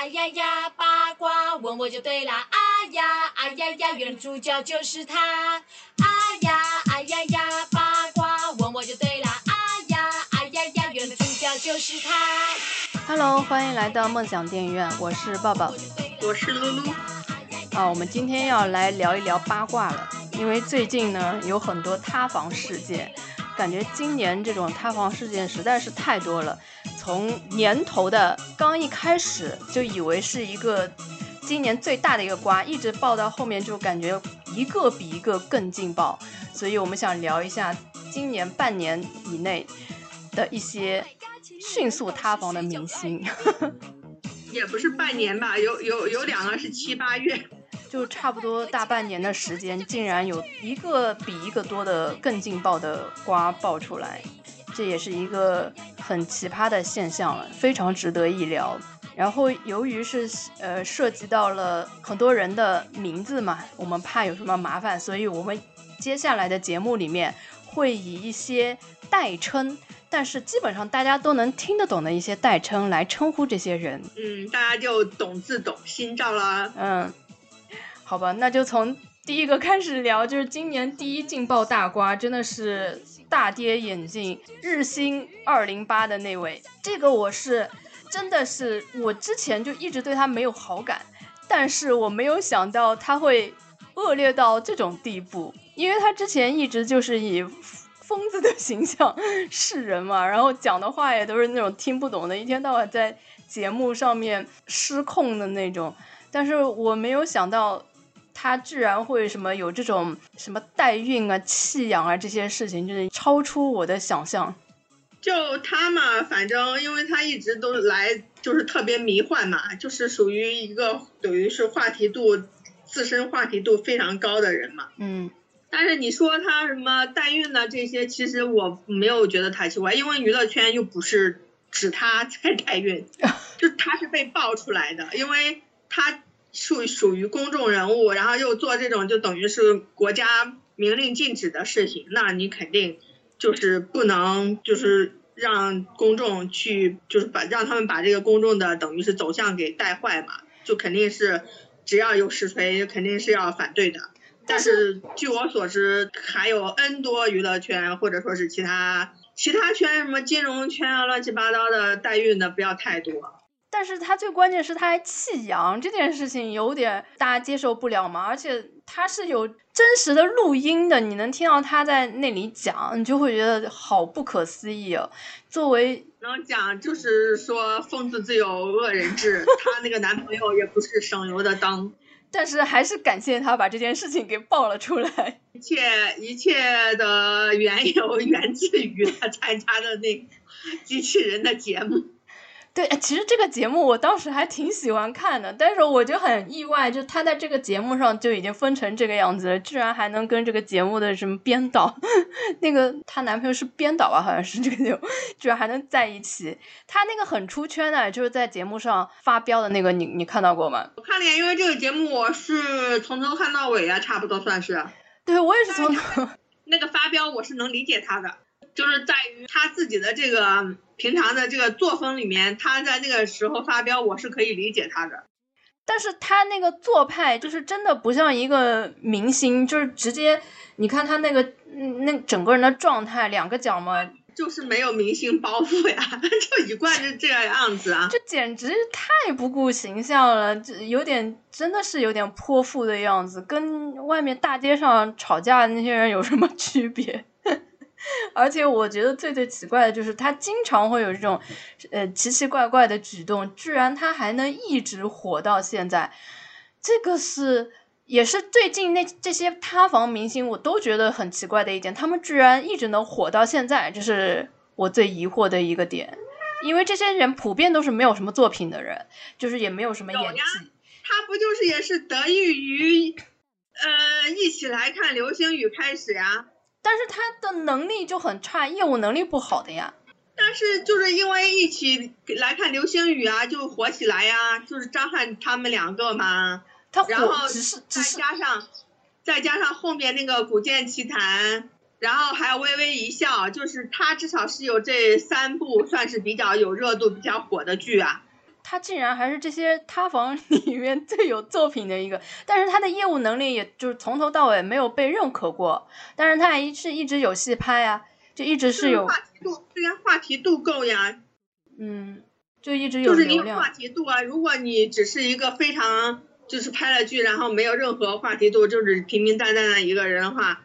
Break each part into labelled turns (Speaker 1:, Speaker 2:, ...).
Speaker 1: 哎呀呀，八卦问我就对啦。哎呀，哎呀呀，原来主角就是他。哎呀，哎呀呀，八卦问我就对啦。哎呀，哎呀呀，原来主角就是他。
Speaker 2: Hello，欢迎来到梦想电影院，我是抱抱。
Speaker 3: 我是露露。
Speaker 2: 啊，我们今天要来聊一聊八卦了，因为最近呢有很多塌房事件，感觉今年这种塌房事件实在是太多了。从年头的刚一开始就以为是一个今年最大的一个瓜，一直爆到后面就感觉一个比一个更劲爆，所以我们想聊一下今年半年以内的一些迅速塌房的明星。
Speaker 3: 也不是半年吧，有有有两个是七八月，
Speaker 2: 就差不多大半年的时间，竟然有一个比一个多的更劲爆的瓜爆出来，这也是一个很奇葩的现象了，非常值得一聊。然后由于是呃涉及到了很多人的名字嘛，我们怕有什么麻烦，所以我们接下来的节目里面会以一些代称。但是基本上大家都能听得懂的一些代称来称呼这些人，
Speaker 3: 嗯，大家就懂字懂心照啦。
Speaker 2: 嗯，好吧，那就从第一个开始聊，就是今年第一劲爆大瓜，真的是大跌眼镜，日薪二零八的那位，这个我是真的是我之前就一直对他没有好感，但是我没有想到他会恶劣到这种地步，因为他之前一直就是以。疯子的形象示人嘛，然后讲的话也都是那种听不懂的，一天到晚在节目上面失控的那种。但是我没有想到他居然会什么有这种什么代孕啊、弃养啊这些事情，就是超出我的想象。
Speaker 3: 就他嘛，反正因为他一直都来就是特别迷幻嘛，就是属于一个等于是话题度自身话题度非常高的人嘛。
Speaker 2: 嗯。
Speaker 3: 但是你说他什么代孕呢？这些其实我没有觉得太奇怪，因为娱乐圈又不是指他在代孕，就他是被爆出来的，因为他属属于公众人物，然后又做这种就等于是国家明令禁止的事情，那你肯定就是不能就是让公众去就是把让他们把这个公众的等于是走向给带坏嘛，就肯定是只要有实锤，肯定是要反对的。但是据我所知，还有 N 多娱乐圈或者说是其他其他圈什么金融圈啊，乱七八糟的代孕的不要太多。
Speaker 2: 但是他最关键是他还弃养这件事情有点大家接受不了嘛，而且他是有真实的录音的，你能听到他在那里讲，你就会觉得好不可思议哦。作为
Speaker 3: 然后讲就是说疯子自有恶人治，她那个男朋友也不是省油的灯。
Speaker 2: 但是还是感谢他把这件事情给爆了出来。
Speaker 3: 一切一切的缘由源自于他参加的那机器人的节目。
Speaker 2: 对，其实这个节目我当时还挺喜欢看的，但是我就很意外，就他在这个节目上就已经分成这个样子了，居然还能跟这个节目的什么编导，那个她男朋友是编导吧，好像是这个节目，居然还能在一起。他那个很出圈的，就是在节目上发飙的那个，你你看到过吗？
Speaker 3: 我看了，因为这个节目我是从头看到尾啊，差不多算是。
Speaker 2: 对，我也是从头。
Speaker 3: 那个发飙我是能理解他的，就是在于他自己的这个。平常的这个作风里面，他在那个时候发飙，我是可以理解他的。
Speaker 2: 但是他那个做派就是真的不像一个明星，就是直接你看他那个那整个人的状态，两个脚嘛，
Speaker 3: 就是没有明星包袱呀，就一贯是这个样子啊，
Speaker 2: 这简直太不顾形象了，这有点真的是有点泼妇的样子，跟外面大街上吵架的那些人有什么区别？而且我觉得最最奇怪的就是他经常会有这种，呃奇奇怪怪的举动，居然他还能一直火到现在，这个是也是最近那这些塌房明星我都觉得很奇怪的一点，他们居然一直能火到现在，这是我最疑惑的一个点，因为这些人普遍都是没有什么作品的人，就是也没有什么演技，
Speaker 3: 他不就是也是得益于，呃一起来看流星雨开始呀。
Speaker 2: 但是他的能力就很差，业务能力不好的呀。
Speaker 3: 但是就是因为一起来看流星雨啊，就火起来呀，就是张翰他们两个嘛。
Speaker 2: 他
Speaker 3: 然后
Speaker 2: 只是
Speaker 3: 再加上再加上后面那个《古剑奇谭》，然后还有《微微一笑》，就是他至少是有这三部算是比较有热度、比较火的剧啊。
Speaker 2: 他竟然还是这些塌房 里面最有作品的一个，但是他的业务能力也就是从头到尾没有被认可过，但是他还是一直有戏拍啊，就一直是有
Speaker 3: 话题度，对呀，话题度够呀，
Speaker 2: 嗯，就一直有
Speaker 3: 就是你。有话题度啊。如果你只是一个非常就是拍了剧，然后没有任何话题度，就是平平淡淡的一个人的话，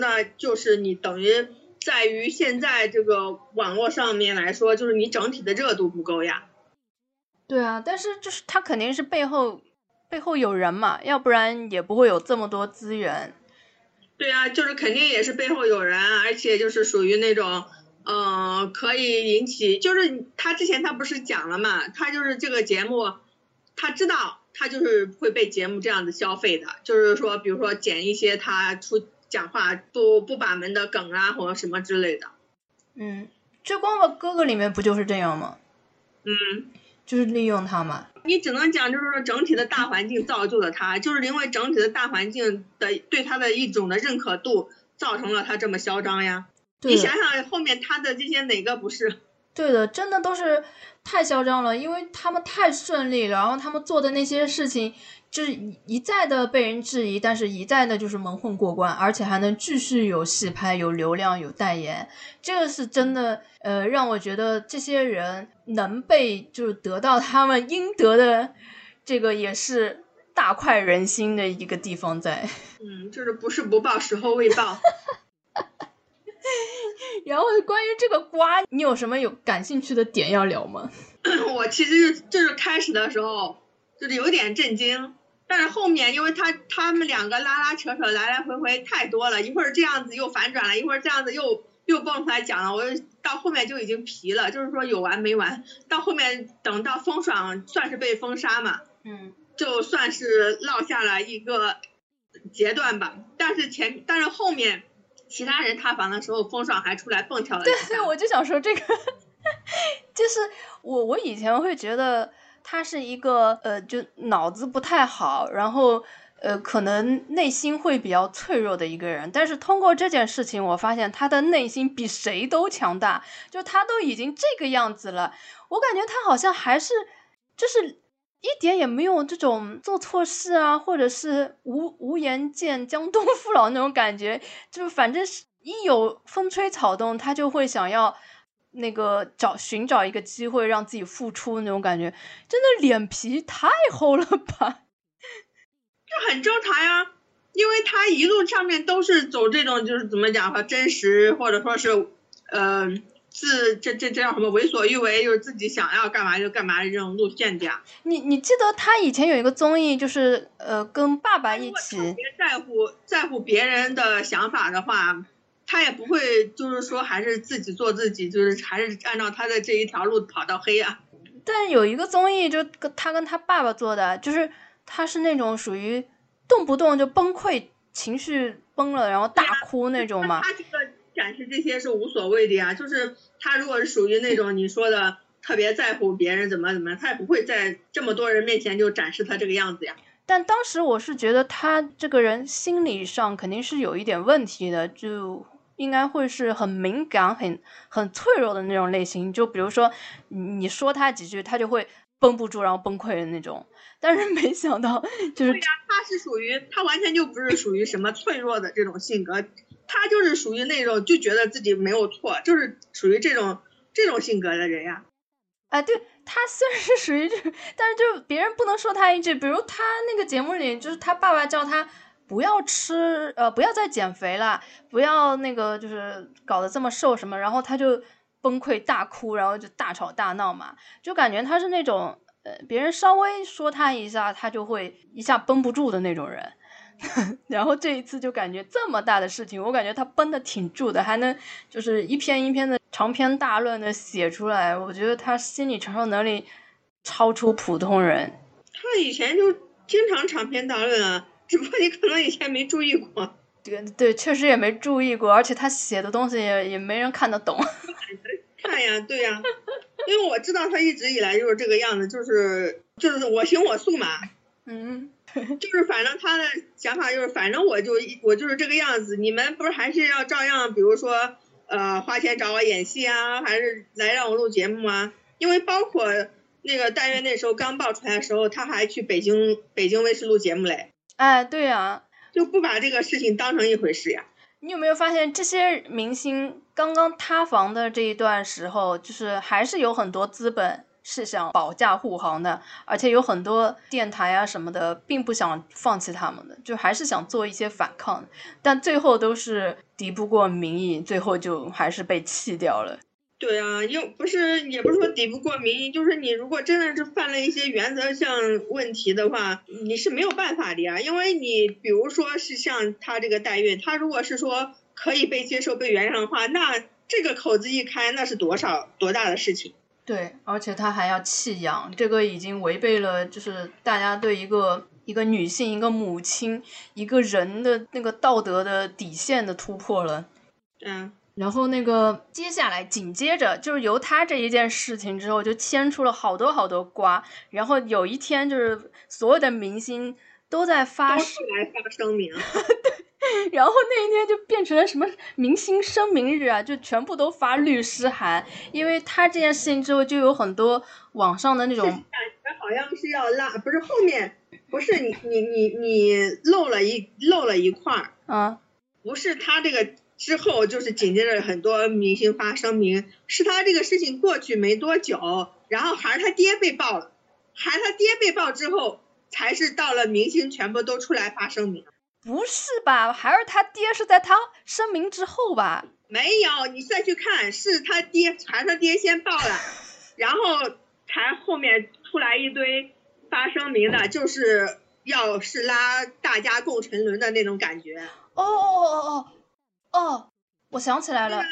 Speaker 3: 那就是你等于在于现在这个网络上面来说，就是你整体的热度不够呀。
Speaker 2: 对啊，但是就是他肯定是背后背后有人嘛，要不然也不会有这么多资源。
Speaker 3: 对啊，就是肯定也是背后有人，而且就是属于那种，呃，可以引起，就是他之前他不是讲了嘛，他就是这个节目，他知道他就是会被节目这样子消费的，就是说，比如说剪一些他出讲话不不把门的梗啊，或者什么之类的。
Speaker 2: 嗯，追光吧哥哥里面不就是这样吗？
Speaker 3: 嗯，
Speaker 2: 就是利用他嘛。
Speaker 3: 你只能讲就是说整体的大环境造就了他，就是因为整体的大环境的对他的一种的认可度，造成了他这么嚣张呀。你想想后面他的这些哪个不是？
Speaker 2: 对的，真的都是太嚣张了，因为他们太顺利了，然后他们做的那些事情，就是一一再的被人质疑，但是一再的就是蒙混过关，而且还能继续有戏拍、有流量、有代言，这个是真的，呃，让我觉得这些人能被就是得到他们应得的，这个也是大快人心的一个地方在。
Speaker 3: 嗯，就是不是不报，时候未到。
Speaker 2: 然后关于这个瓜，你有什么有感兴趣的点要聊吗？
Speaker 3: 我其实就是开始的时候就是有点震惊，但是后面因为他他们两个拉拉扯扯来来回回太多了，一会儿这样子又反转了，一会儿这样子又又蹦出来讲了，我就到后面就已经疲了，就是说有完没完。到后面等到风爽算是被封杀嘛，
Speaker 2: 嗯，
Speaker 3: 就算是落下了一个阶段吧，但是前但是后面其他人塌房的时候，风爽还出来蹦跳了一
Speaker 2: 对，
Speaker 3: 下。
Speaker 2: 我就想说这个，就是我我以前会觉得他是一个呃，就脑子不太好，然后呃，可能内心会比较脆弱的一个人。但是通过这件事情，我发现他的内心比谁都强大，就他都已经这个样子了，我感觉他好像还是就是。一点也没有这种做错事啊，或者是无无颜见江东父老那种感觉，就是反正是一有风吹草动，他就会想要那个找寻找一个机会让自己付出那种感觉，真的脸皮太厚了吧？
Speaker 3: 这很正常呀，因为他一路上面都是走这种就是怎么讲和真实或者说是呃自这这这叫什么为所欲为，就是自己想要干嘛就干嘛的这种路线的呀。
Speaker 2: 你你记得他以前有一个综艺，就是呃跟爸爸一起
Speaker 3: 特，别在乎在乎别人的想法的话，他也不会就是说还是自己做自己，就是还是按照他的这一条路跑到黑啊。
Speaker 2: 但有一个综艺就跟他跟他爸爸做的，就是他是那种属于动不动就崩溃、情绪崩了，然后大哭那种嘛。
Speaker 3: 他这个展示这些是无所谓的呀，就是他如果是属于那种你说的特别在乎别人怎么怎么样，他也不会在这么多人面前就展示他这个样子呀。
Speaker 2: 但当时我是觉得他这个人心理上肯定是有一点问题的，就应该会是很敏感、很很脆弱的那种类型。就比如说你你说他几句，他就会绷不住，然后崩溃的那种。但是没想到就是
Speaker 3: 对呀，他是属于他完全就不是属于什么脆弱的这种性格，他就是属于那种就觉得自己没有错，就是属于这种这种性格的人呀。
Speaker 2: 啊，对他虽然是属于这，但是就别人不能说他一句，比如他那个节目里，就是他爸爸叫他不要吃，呃，不要再减肥了，不要那个就是搞得这么瘦什么，然后他就崩溃大哭，然后就大吵大闹嘛，就感觉他是那种，呃，别人稍微说他一下，他就会一下绷不住的那种人。然后这一次就感觉这么大的事情，我感觉他绷得挺住的，还能就是一篇一篇的长篇大论的写出来。我觉得他心理承受能力超出普通人。
Speaker 3: 他以前就经常长篇大论啊，只不过你可能以前没注意过。
Speaker 2: 对对，确实也没注意过，而且他写的东西也也没人看得懂。
Speaker 3: 看呀，对呀，因为我知道他一直以来就是这个样子，就是就是我行我素嘛，
Speaker 2: 嗯，
Speaker 3: 就是反正他的想法就是，反正我就我就是这个样子，你们不是还是要照样，比如说呃花钱找我演戏啊，还是来让我录节目啊？因为包括那个但愿那时候刚爆出来的时候，他还去北京北京卫视录节目嘞，
Speaker 2: 哎，对呀、
Speaker 3: 就不把这个事情当成一回事呀。
Speaker 2: 你有没有发现这些明星刚刚塌房的这一段时候，就是还是有很多资本是想保驾护航的，而且有很多电台啊什么的，并不想放弃他们的，就还是想做一些反抗，但最后都是敌不过民意，最后就还是被弃掉了。
Speaker 3: 对啊，又不是也不是说抵不过民意，就是你如果真的是犯了一些原则性问题的话，你是没有办法的呀。因为你比如说是像他这个代孕，他如果是说可以被接受、被原谅的话，那这个口子一开，那是多少多大的事情？
Speaker 2: 对，而且他还要弃养，这个已经违背了就是大家对一个一个女性、一个母亲、一个人的那个道德的底线的突破了。
Speaker 3: 嗯，
Speaker 2: 然后那个接下来紧接着就是由他这一件事情之后，就牵出了好多好多瓜。然后有一天就是所有的明星都在发
Speaker 3: 都，出来发声明。
Speaker 2: 然后那一天就变成了什么明星声明日啊，就全部都发律师函。因为他这件事情之后，就有很多网上的那种
Speaker 3: 感觉好像是要拉，不是后面不是你你你你漏了一漏了一块儿，
Speaker 2: 啊，
Speaker 3: 不是他这个之后就是紧接着很多明星发声明，是他这个事情过去没多久，然后还是他爹被爆了，还是他爹被爆之后，才是到了明星全部都出来发声明。
Speaker 2: 不是吧？孩儿他爹是在他声明之后吧？
Speaker 3: 没有，你再去看，是他爹还是他爹先爆了，然后才后面出来一堆发声明的，就是要是拉大家共沉沦的那种感觉。
Speaker 2: 哦哦哦哦哦，我想起来了。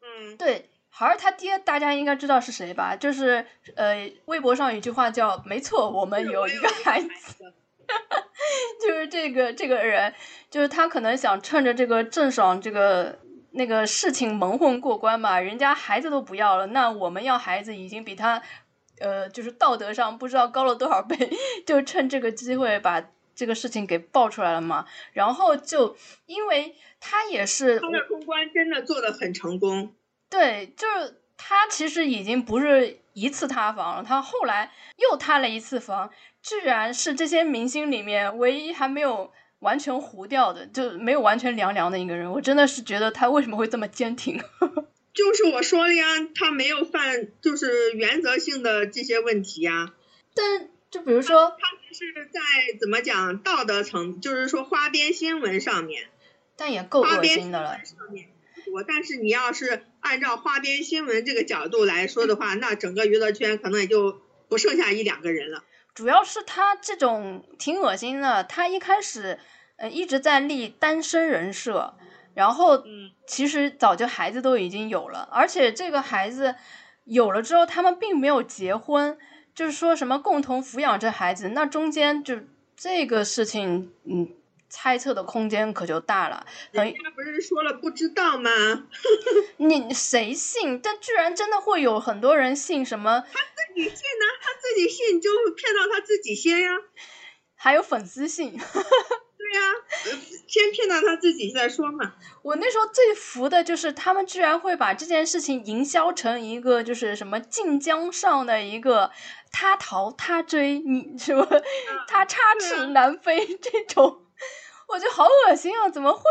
Speaker 3: 嗯，
Speaker 2: 对，孩儿他爹，大家应该知道是谁吧？就是呃，微博上有一句话叫“没错，我们有一个孩子”，就是这个这个人，就是他可能想趁着这个郑爽这个那个事情蒙混过关吧，人家孩子都不要了，那我们要孩子已经比他呃，就是道德上不知道高了多少倍，就趁这个机会把。这个事情给爆出来了嘛，然后就因为他也是
Speaker 3: 他的公关真的做的很成功。
Speaker 2: 对，就是他其实已经不是一次塌房了，他后来又塌了一次房，居然是这些明星里面唯一还没有完全糊掉的，就没有完全凉凉的一个人。我真的是觉得他为什么会这么坚挺？
Speaker 3: 就是我说了呀，他没有犯就是原则性的这些问题呀。
Speaker 2: 但就比如说，
Speaker 3: 他只是在怎么讲道德层，就是说花边新闻上面，
Speaker 2: 但也够恶心的了。
Speaker 3: 我但是你要是按照花边新闻这个角度来说的话，那整个娱乐圈可能也就不剩下一两个人了。
Speaker 2: 主要是他这种挺恶心的，他一开始呃一直在立单身人设，然后
Speaker 3: 嗯，
Speaker 2: 其实早就孩子都已经有了，而且这个孩子有了之后，他们并没有结婚，就是说什么共同抚养这孩子，那中间就这个事情，嗯，猜测的空间可就大了。很
Speaker 3: 人家不是说了不知道吗？
Speaker 2: 你谁信？但居然真的会有很多人信什么，他
Speaker 3: 自己信呢，他自己信就骗到他自己先呀。
Speaker 2: 还有粉丝信。
Speaker 3: 对呀、呃先骗到他自己再说嘛。
Speaker 2: 我那时候最服的就是他们居然会把这件事情营销成一个就是什么晋江上的一个他逃他追你什么他插翅难飞这种，我觉得好恶心啊！怎么会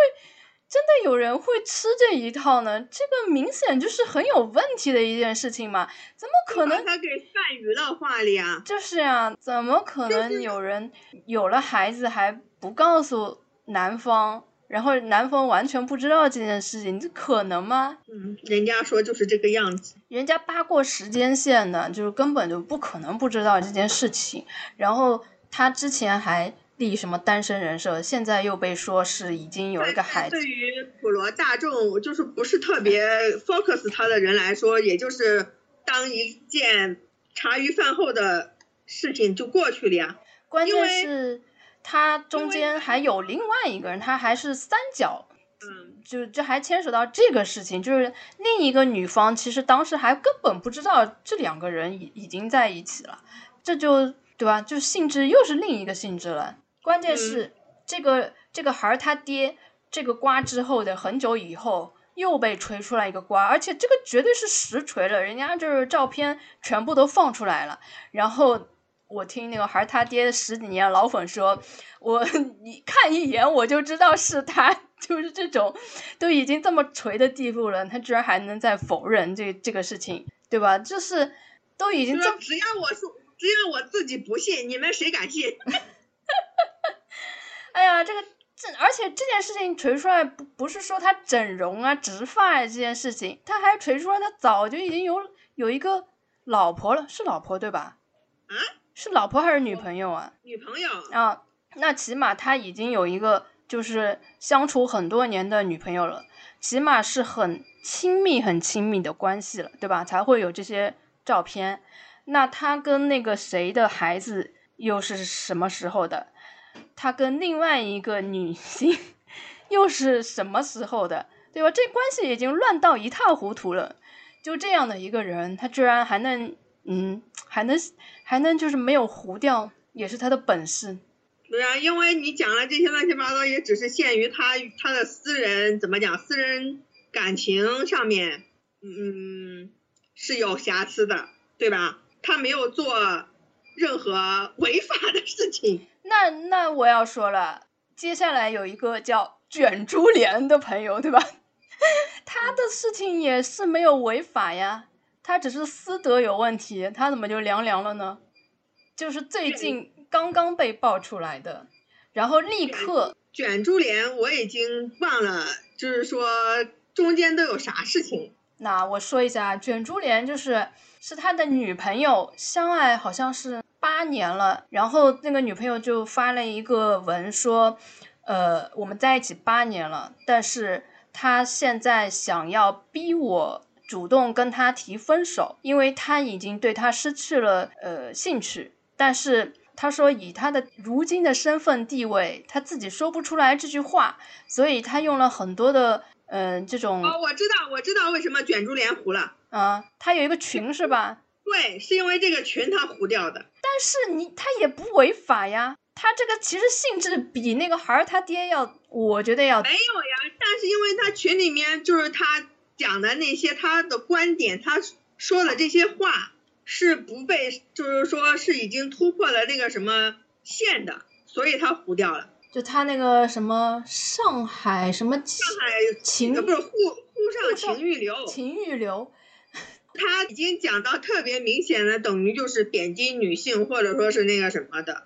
Speaker 2: 真的有人会吃这一套呢？这个明显就是很有问题的一件事情嘛，怎么可能
Speaker 3: 把他给泛娱乐化了呀？
Speaker 2: 就是呀、怎么可能有人有了孩子还不告诉男方，然后男方完全不知道这件事情，这可能吗？
Speaker 3: 嗯，人家说就是这个样子。
Speaker 2: 人家扒过时间线的，就是根本就不可能不知道这件事情。然后他之前还立什么单身人设，现在又被说是已经有一个孩子
Speaker 3: 对。于普罗大众，就是不是特别 focus 他的人来说，也就是当一件茶余饭后的事情就过去了呀。
Speaker 2: 关键是他中间还有另外一个人，他还是三角
Speaker 3: 嗯，
Speaker 2: 就这还牵扯到这个事情，就是另一个女方其实当时还根本不知道这两个人已已经在一起了，这就对吧？就性质又是另一个性质了。关键是、这个这个孩儿他爹这个瓜之后的很久以后，又被锤出来一个瓜，而且这个绝对是实锤了，人家就是照片全部都放出来了。然后我听那个孩儿他爹十几年老粉说，我你看一眼我就知道是他，就是这种都已经这么锤的地步了，他居然还能再否认这这个事情，对吧？就是都已经这，
Speaker 3: 只要我说，只要我自己不信，你们谁敢信？
Speaker 2: 哎呀，这个。这而且这件事情锤出来不不是说他整容啊、植发啊这件事情，他还锤出来他早就已经有有一个老婆了，是老婆对吧？
Speaker 3: 啊？
Speaker 2: 是老婆还是女朋友啊？
Speaker 3: 女朋友。
Speaker 2: 啊，那起码他已经有一个就是相处很多年的女朋友了，起码是很亲密、很亲密的关系了，对吧？才会有这些照片。那他跟那个谁的孩子又是什么时候的？他跟另外一个女性又是什么时候的，对吧？这关系已经乱到一塌糊涂了。就这样的一个人，他居然还能，嗯，还能还能就是没有糊掉，也是他的本事。
Speaker 3: 对啊，因为你讲了这些乱七八糟，也只是限于他他的私人怎么讲，私人感情上面，嗯，是有瑕疵的，对吧？他没有做任何违法的事情。
Speaker 2: 那那我要说了，接下来有一个叫卷珠帘的朋友，对吧？他的事情也是没有违法呀，他只是私德有问题，他怎么就凉凉了呢？就是最近刚刚被爆出来的，然后立刻
Speaker 3: 卷珠帘我已经忘了，就是说中间都有啥事情。
Speaker 2: 那我说一下，卷珠帘就是是他的女朋友相爱，好像是。八年了，然后那个女朋友就发了一个文说，呃，我们在一起八年了，但是他现在想要逼我主动跟他提分手，因为他已经对他失去了呃兴趣，但是他说以他的如今的身份地位，他自己说不出来这句话，所以他用了很多的嗯这种。
Speaker 3: 哦，我知道，我知道为什么卷珠帘糊了。
Speaker 2: 啊，他有一个群是吧？
Speaker 3: 对，是因为这个群他糊掉的。
Speaker 2: 但是你他也不违法呀，他这个其实性质比那个孩儿他爹要，我觉得要
Speaker 3: 没有呀。但是因为他群里面就是他讲的那些他的观点，他说的这些话是不被，就是说是已经突破了那个什么线的，所以他糊掉了。
Speaker 2: 就他那个什么上海什么
Speaker 3: 上海
Speaker 2: 情
Speaker 3: 不是沪沪上情欲流
Speaker 2: 情欲流。
Speaker 3: 他已经讲到特别明显的，等于就是贬低女性，或者说是那个什么的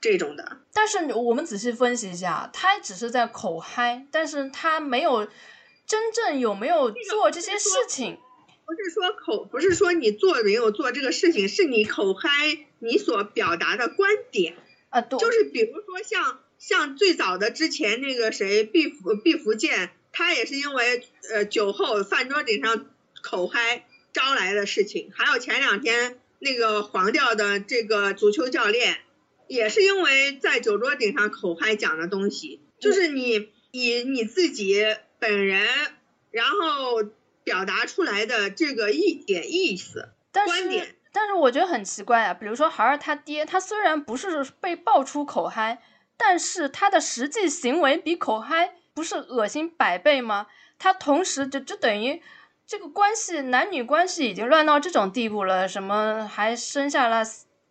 Speaker 3: 这种的。
Speaker 2: 但是我们仔细分析一下，他只是在口嗨，但是他没有真正有没有做这些事情。
Speaker 3: 不是说口，不是说你做没有做这个事情，是你口嗨你所表达的观点
Speaker 2: 啊，对，
Speaker 3: 就是比如说像像最早的之前那个谁毕福毕福剑，他也是因为呃酒后饭桌顶上口嗨。招来的事情，还有前两天那个黄掉的这个足球教练，也是因为在酒桌顶上口嗨讲的东西，就是你以你自己本人，然后表达出来的这个一点意思观点。
Speaker 2: 但是我觉得很奇怪啊，比如说孩儿他爹，他虽然不是被爆出口嗨，但是他的实际行为比口嗨不是恶心百倍吗？他同时就就等于。这个关系，男女关系已经乱到这种地步了，什么还生下了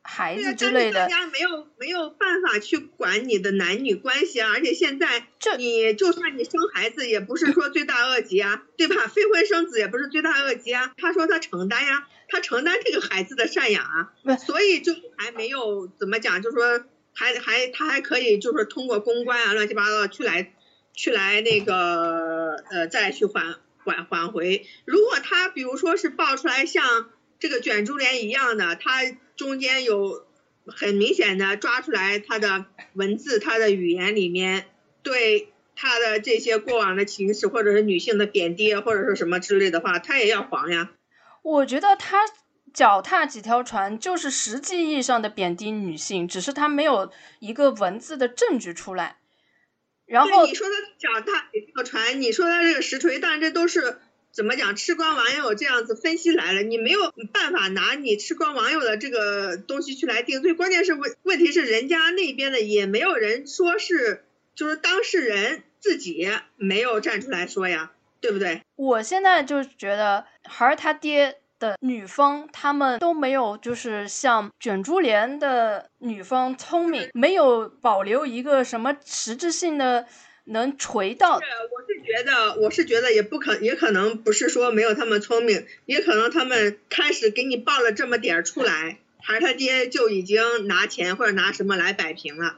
Speaker 2: 孩子之类的。
Speaker 3: 大家没有没有办法去管你的男女关系啊，而且现在你就算你生孩子，也不是说罪大恶极啊，对吧？非婚生子也不是罪大恶极啊。他说他承担呀，他承担这个孩子的赡养啊，所以就还没有怎么讲，就说还还他还可以就是通过公关啊，乱七八糟去来去来那个呃再去还。挽挽回，如果他比如说是爆出来像这个卷珠帘一样的，他中间有很明显的抓出来他的文字、他的语言里面对他的这些过往的情史或者是女性的贬低或者是什么之类的话，他也要黄呀。
Speaker 2: 我觉得他脚踏几条船就是实际意义上的贬低女性，只是他没有一个文字的证据出来。然后
Speaker 3: 你说他脚踏几条船，你说他这个实锤，但这都是怎么讲？吃瓜网友这样子分析来了，你没有办法拿你吃瓜网友的这个东西去来定罪。关键是问问题是人家那边的也没有人说是，就是当事人自己没有站出来说呀。对不对？
Speaker 2: 我现在就觉得还是他爹的女方，他们都没有就是像卷珠帘的女方聪明，没有保留一个什么实质性的能锤到。
Speaker 3: 是，我是觉得，我是觉得也不可，也可能不是说没有他们聪明，也可能他们开始给你报了这么点儿出来，孩儿他爹就已经拿钱或者拿什么来摆平了。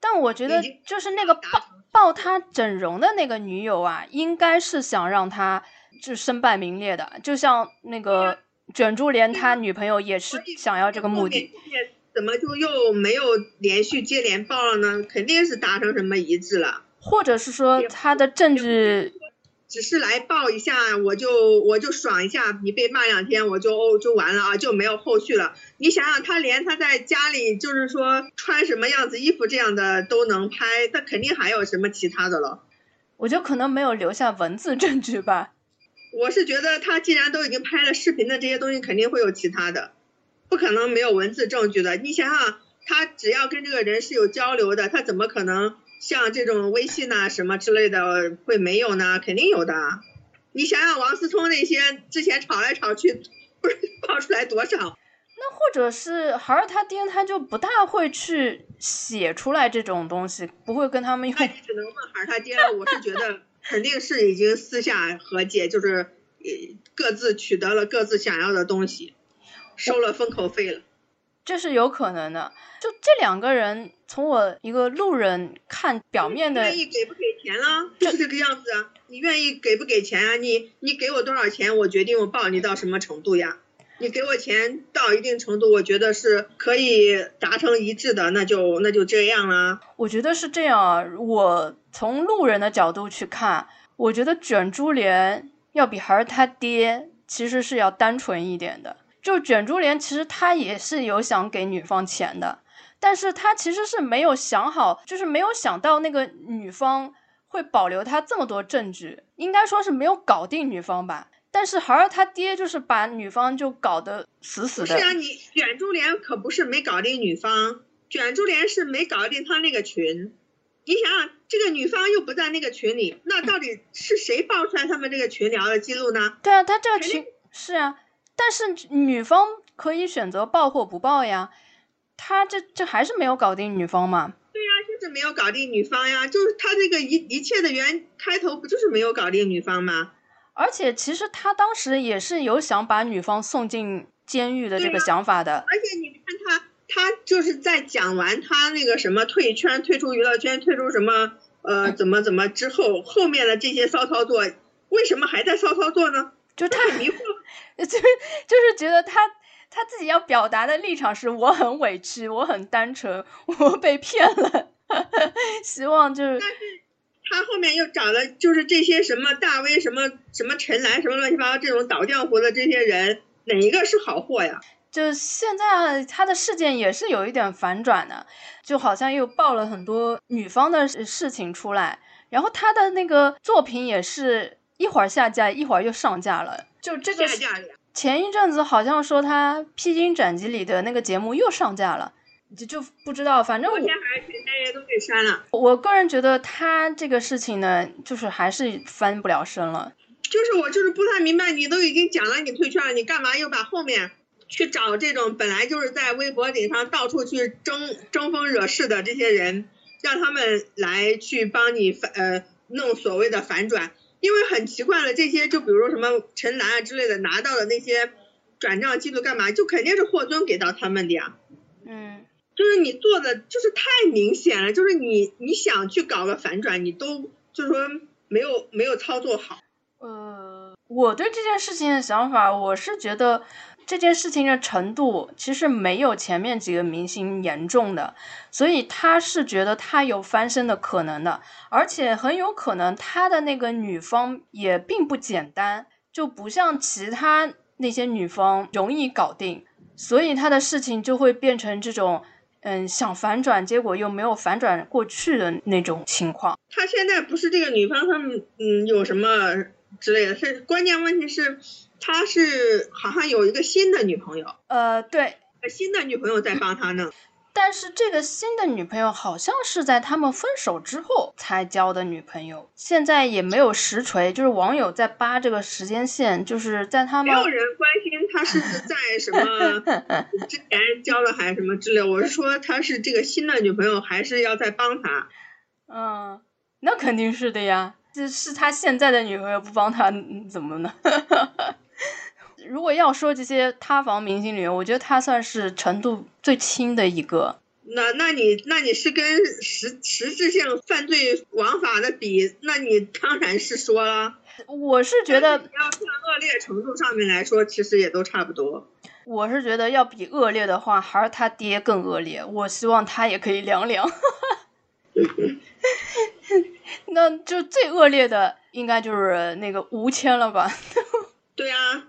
Speaker 2: 但我觉得就是那个
Speaker 3: 达
Speaker 2: 抱抱他整容的那个女友啊，应该是想让他就身败名裂的，就像那个卷珠帘他女朋友也是想要这个目的。
Speaker 3: 后面怎么就又没有连续接连爆了呢？肯定是达成什么一致了。
Speaker 2: 或者是说他的政治
Speaker 3: 只是来报一下，我就我就爽一下，你被骂两天我就哦就完了啊，就没有后续了。你想想，他连他在家里就是说穿什么样子衣服这样的都能拍，他肯定还有什么其他的了。
Speaker 2: 我觉得可能没有留下文字证据吧。
Speaker 3: 我是觉得他既然都已经拍了视频的这些东西，肯定会有其他的，不可能没有文字证据的。你想想，他只要跟这个人是有交流的，他怎么可能像这种微信呐、什么之类的会没有呢？肯定有的。你想想王思聪那些之前吵来吵去，不是 爆出来多少？
Speaker 2: 那或者是孩儿他爹他就不大会去写出来这种东西，不会跟他们用
Speaker 3: 那你只能问孩儿他爹了。我是觉得肯定是已经私下和解，就是呃各自取得了各自想要的东西，收了封口费了。
Speaker 2: 这是有可能的。就这两个人，从我一个路人看表面的
Speaker 3: 愿意给不给钱啦，就是这个样子啊。你愿意给不给钱啊？你你给我多少钱，我决定我抱你到什么程度呀？你给我钱到一定程度，我觉得是可以达成一致的，那就那就这样啦。
Speaker 2: 我觉得是这样啊，我从路人的角度去看，我觉得卷珠帘要比孩儿他爹其实是要单纯一点的。就卷珠帘其实他也是有想给女方钱的，但是他其实是没有想好，就是没有想到那个女方会保留他这么多证据，应该说是没有搞定女方吧。但是孩儿他爹就是把女方就搞得死死的。
Speaker 3: 不是啊，你卷珠帘可不是没搞定女方，卷珠帘是没搞定他那个群。你想想，这个女方又不在那个群里，那到底是谁爆出来他们这个群聊的记录呢？
Speaker 2: 对啊，他这个群是啊，但是女方可以选择报或不报呀，他这这还是没有搞定女方嘛。
Speaker 3: 对呀、就是没有搞定女方呀，就是他这个一一切的原开头不就是没有搞定女方吗？
Speaker 2: 而且其实他当时也是有想把女方送进监狱的这个想法的。
Speaker 3: 而且你看他，他就是在讲完他那个什么退圈、退出娱乐圈、退出什么呃怎么怎么之后，后面的这些骚操作，为什么还在骚操作呢？
Speaker 2: 就他
Speaker 3: 很迷惑。
Speaker 2: 就是就是觉得他他自己要表达的立场是我很委屈，我很单纯，我被骗了，希望就是
Speaker 3: 但是他后面又找了就是这些什么大 V、什么什么陈岚、什么乱七八糟这种倒浆糊的这些人，哪一个是好货呀？
Speaker 2: 就现在他的事件也是有一点反转的，就好像又爆了很多女方的事事情出来，然后他的那个作品也是一会儿下架，一会儿又上架了。就这个。前一阵子好像说他《披荆斩棘》里的那个节目又上架了，就就不知道，反正我
Speaker 3: 昨天还是前天也都给删了。
Speaker 2: 我个人觉得他这个事情呢，就是还是翻不了身了。
Speaker 3: 就是我就是不太明白，你都已经讲了你退圈了，你干嘛又把后面去找这种本来就是在微博顶上到处去争争风惹事的这些人，让他们来去帮你反呃弄所谓的反转？因为很奇怪了，这些就比如说什么陈岚啊之类的拿到的那些转账记录干嘛，就肯定是霍尊给到他们的呀。
Speaker 2: 嗯，
Speaker 3: 就是你做的就是太明显了，就是你你想去搞个反转，你都就是说没有没有操作好。
Speaker 2: 呃，我对这件事情的想法，我是觉得这件事情的程度其实没有前面几个明星严重的，所以他是觉得他有翻身的可能的，而且很有可能他的那个女方也并不简单，就不像其他那些女方容易搞定，所以他的事情就会变成这种。嗯，想反转，结果又没有反转过去的那种情况。
Speaker 3: 他现在不是这个女方，他们嗯有什么之类的，是关键问题是，他是好像有一个新的女朋友，
Speaker 2: 呃，对，
Speaker 3: 新的女朋友在帮他弄。
Speaker 2: 但是这个新的女朋友好像是在他们分手之后才交的女朋友，现在也没有实锤，就是网友在扒这个时间线，就是在他们
Speaker 3: 没有人关心他是在什么 之前交的还是什么之类。我是说他是这个新的女朋友，还是要再帮他？
Speaker 2: 嗯，那肯定是的呀，这是他现在的女朋友不帮他怎么呢？如果要说这些塌房明星里面，我觉得他算是程度最轻的一个。
Speaker 3: 那那你那你是跟实实质性犯罪王法的比，那你当然是说了。
Speaker 2: 我是觉得
Speaker 3: 要看恶劣程度上面来说，其实也都差不多。
Speaker 2: 我是觉得要比恶劣的话，还是他爹更恶劣。我希望他也可以凉凉。那就最恶劣的应该就是那个吴谦了吧？
Speaker 3: 对啊。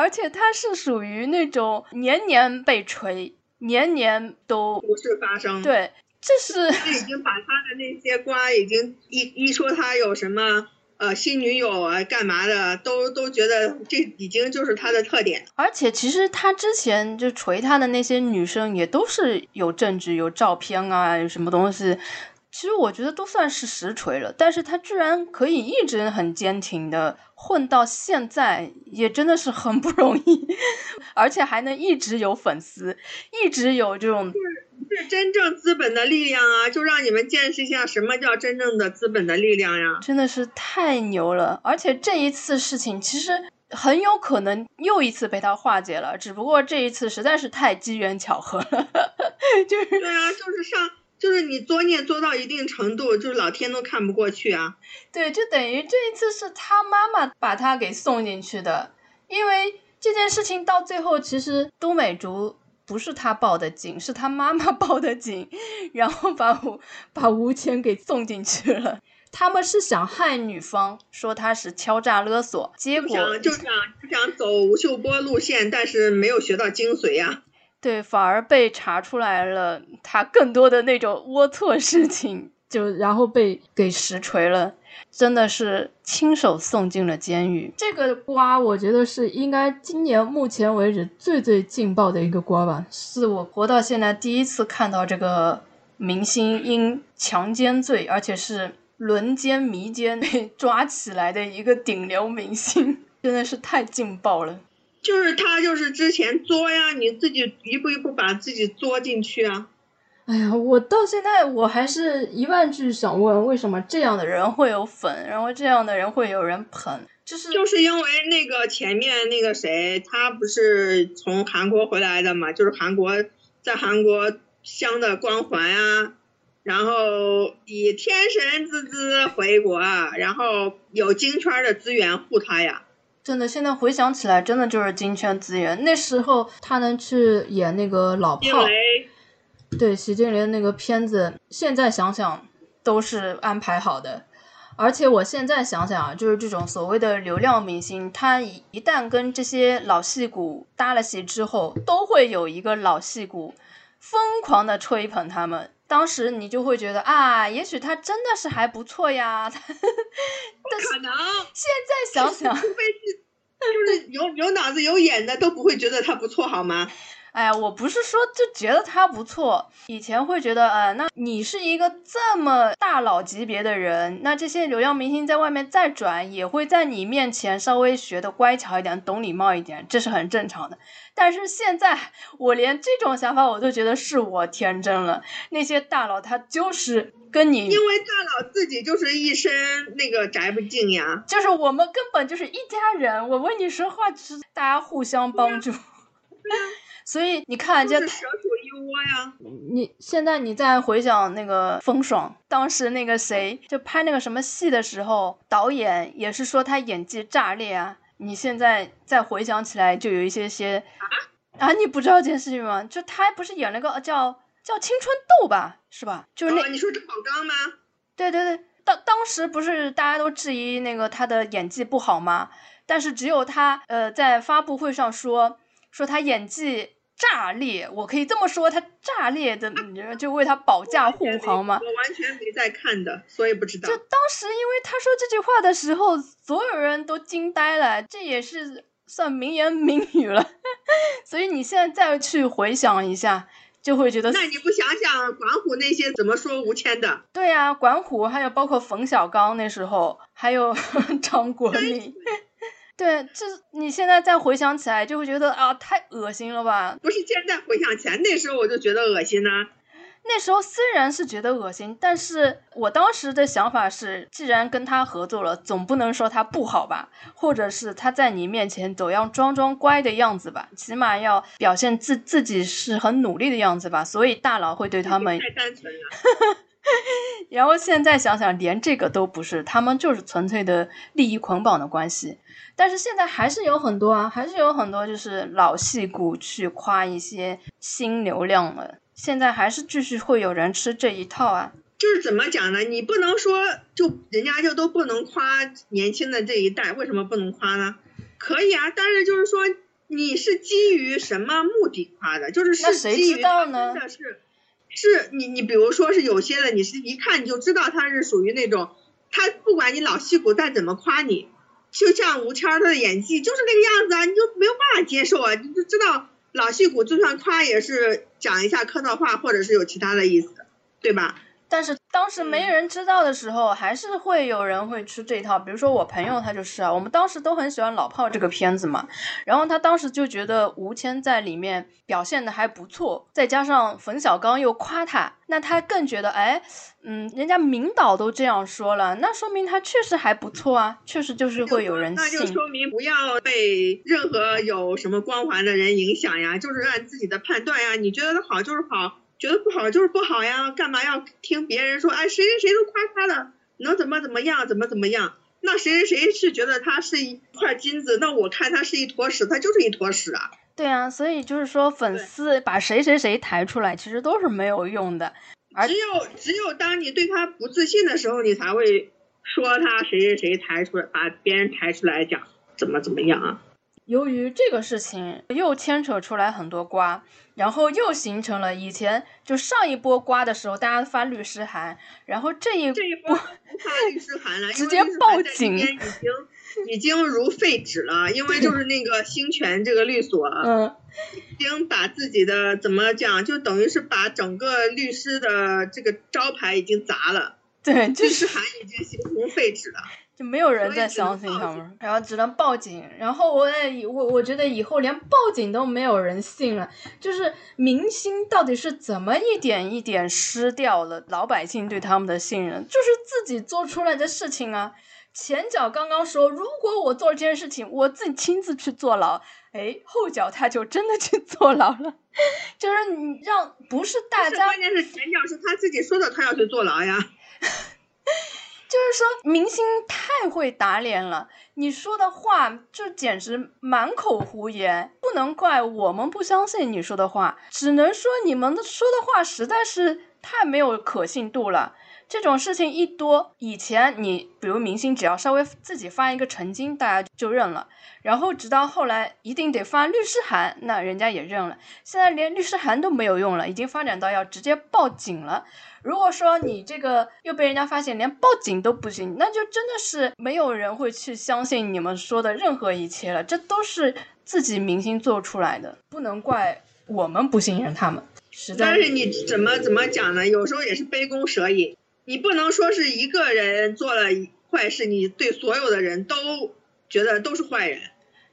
Speaker 2: 而且他是属于那种年年被锤，年年都
Speaker 3: 不是发生。
Speaker 2: 对，这是
Speaker 3: 他已经把他的那些瓜已经一一说他有什么呃新女友啊干嘛的，都都觉得这已经就是他的特点。
Speaker 2: 而且其实他之前就锤他的那些女生也都是有证据、有照片啊，有什么东西。其实我觉得都算是实锤了，但是他居然可以一直很坚挺的混到现在，也真的是很不容易，而且还能一直有粉丝，一直有这种
Speaker 3: 是是真正资本的力量啊！就让你们见识一下什么叫真正的资本的力量呀！
Speaker 2: 真的是太牛了！而且这一次事情其实很有可能又一次被他化解了，只不过这一次实在是太机缘巧合了，就是对
Speaker 3: 啊，就是上。就是你作孽做到一定程度，就是老天都看不过去啊。
Speaker 2: 对，就等于这一次是他妈妈把他给送进去的，因为这件事情到最后其实都美竹不是他报的警，是他妈妈 报的警，然后把吴把吴谦给送进去了。他们是想害女方，说他是敲诈勒索，结果
Speaker 3: 就想就想走吴秀波路线，但是没有学到精髓呀。
Speaker 2: 对，反而被查出来了，他更多的那种龌龊事情，就然后被给实锤了，真的是亲手送进了监狱。这个瓜，我觉得是应该今年目前为止最最劲爆的一个瓜吧，是我活到现在第一次看到这个明星因强奸罪，而且是轮奸迷奸被抓起来的一个顶流明星，真的是太劲爆了。
Speaker 3: 就是他，就是之前作呀，你自己一步一步把自己作进去啊。
Speaker 2: 哎呀，我到现在我还是一万句想问，为什么这样的人会有粉，然后这样的人会有人捧？就是
Speaker 3: 就是因为那个前面那个谁，他不是从韩国回来的嘛，就是韩国在韩国镶的光环啊，然后以天神之姿回国，然后有金圈的资源护他呀。
Speaker 2: 真的，现在回想起来，真的就是金圈资源。那时候他能去演那个老炮，对，徐静蕾那个片子，现在想想都是安排好的。而且我现在想想啊，就是这种所谓的流量明星，他一一旦跟这些老戏骨搭了戏之后，都会有一个老戏骨疯狂的吹捧他们。当时你就会觉得啊，也许他真的是还不错呀。不
Speaker 3: 可能。
Speaker 2: 现在想想，除
Speaker 3: 非是就是有有脑子有眼的都不会觉得他不错，好吗？
Speaker 2: 哎呀，我不是说就觉得他不错，以前会觉得，呃，那你是一个这么大佬级别的人，那这些流量明星在外面再转，也会在你面前稍微学的乖巧一点，懂礼貌一点，这是很正常的。但是现在，我连这种想法我都觉得是我天真了。那些大佬他就是跟你，
Speaker 3: 因为大佬自己就是一身那个宅不进呀，
Speaker 2: 就是我们根本就是一家人。我为你说话，是大家互相帮助。所以你看，这
Speaker 3: 蛇鼠一窝呀。
Speaker 2: 你现在你再回想那个风爽，当时那个谁就拍那个什么戏的时候，导演也是说他演技炸裂啊。你现在再回想起来，就有一些些啊，你不知道这件事情吗？就他不是演了个叫叫青春痘吧，是吧？就是那
Speaker 3: 你说这宝刚吗？
Speaker 2: 对对对，当当时不是大家都质疑那个他的演技不好吗？但是只有他呃在发布会上说说他演技。炸裂，我可以这么说，他炸裂的，就为他保驾护航吗？
Speaker 3: 我完全没在看的，所以不知道。
Speaker 2: 就当时，因为他说这句话的时候，所有人都惊呆了，这也是算名言名语了。所以你现在再去回想一下，就会觉得。
Speaker 3: 那你不想想管虎那些怎么说吴谦的？
Speaker 2: 对呀，管虎还有包括冯小刚那时候，还有 张国立。对，这你现在再回想起来，就会觉得啊，太恶心了吧？
Speaker 3: 不是现在回想起来，那时候我就觉得恶心呢。
Speaker 2: 那时候虽然是觉得恶心，但是我当时的想法是，既然跟他合作了，总不能说他不好吧？或者是他在你面前总要装装乖的样子吧？起码要表现自自己是很努力的样子吧？所以大佬会对他们
Speaker 3: 太单纯了。
Speaker 2: 然后现在想想，连这个都不是，他们就是纯粹的利益捆绑的关系。但是现在还是有很多啊，还是有很多就是老戏骨去夸一些新流量的。现在还是继续会有人吃这一套啊。
Speaker 3: 就是怎么讲呢？你不能说就人家就都不能夸年轻的这一代，为什么不能夸呢？可以啊，但是就是说你是基于什么目的夸的？就是是基于真的是。是你，你比如说是有些的，你是一看你就知道他是属于那种，他不管你老戏骨再怎么夸你，就像吴谦他的演技就是那个样子啊，你就没有办法接受啊，你就知道老戏骨就算夸也是讲一下客套话，或者是有其他的意思，对吧？
Speaker 2: 但是当时没人知道的时候，还是会有人会吃这一套。比如说我朋友他就是啊，我们当时都很喜欢《老炮》这个片子嘛，然后他当时就觉得吴谦在里面表现的还不错，再加上冯小刚又夸他，那他更觉得哎，嗯，人家明导都这样说了，那说明他确实还不错啊，确实就是会有人
Speaker 3: 信。那就说明不要被任何有什么光环的人影响呀，就是按自己的判断呀，你觉得他好就是好。觉得不好就是不好呀，干嘛要听别人说？哎，谁谁谁都夸他的，能怎么怎么样？怎么怎么样？那谁谁谁是觉得他是一块金子？那我看他是一坨屎，他就是一坨屎啊。
Speaker 2: 对啊，所以就是说，粉丝把谁谁谁抬出来，其实都是没有用的。
Speaker 3: 只有只有当你对他不自信的时候，你才会说他谁谁谁抬出来，把别人抬出来讲怎么怎么样啊。
Speaker 2: 由于这个事情又牵扯出来很多瓜，然后又形成了以前就上一波瓜的时候，大家发律师函，然后这一
Speaker 3: 这一波不发律师函了，
Speaker 2: 直接报警，
Speaker 3: 已经 已经如废纸了，因为就是那个兴全这个律所，
Speaker 2: 嗯，
Speaker 3: 已经把自己的怎么讲，就等于是把整个律师的这个招牌已经砸了，
Speaker 2: 对，
Speaker 3: 律师函已经形同废纸了。
Speaker 2: 就没有人再相信他们，然后只能报警。然后我也我我觉得以后连报警都没有人信了。就是明星到底是怎么一点一点失掉了老百姓对他们的信任？就是自己做出来的事情啊。前脚刚刚说如果我做这件事情，我自己亲自去坐牢，哎，后脚他就真的去坐牢了。就是你让不是大家，
Speaker 3: 关键是前脚是他自己说的，他要去坐牢呀。
Speaker 2: 就是说，明星太会打脸了，你说的话就简直满口胡言，不能怪我们不相信你说的话，只能说你们的说的话实在是太没有可信度了。这种事情一多，以前你比如明星只要稍微自己发一个澄清，大家就认了，然后直到后来一定得发律师函，那人家也认了。现在连律师函都没有用了，已经发展到要直接报警了。如果说你这个又被人家发现，连报警都不行，那就真的是没有人会去相信你们说的任何一切了。这都是自己明星做出来的，不能怪我们不信任他们。实在。
Speaker 3: 但是你怎么怎么讲呢？有时候也是杯弓蛇影，你不能说是一个人做了坏事，你对所有的人都觉得都是坏人，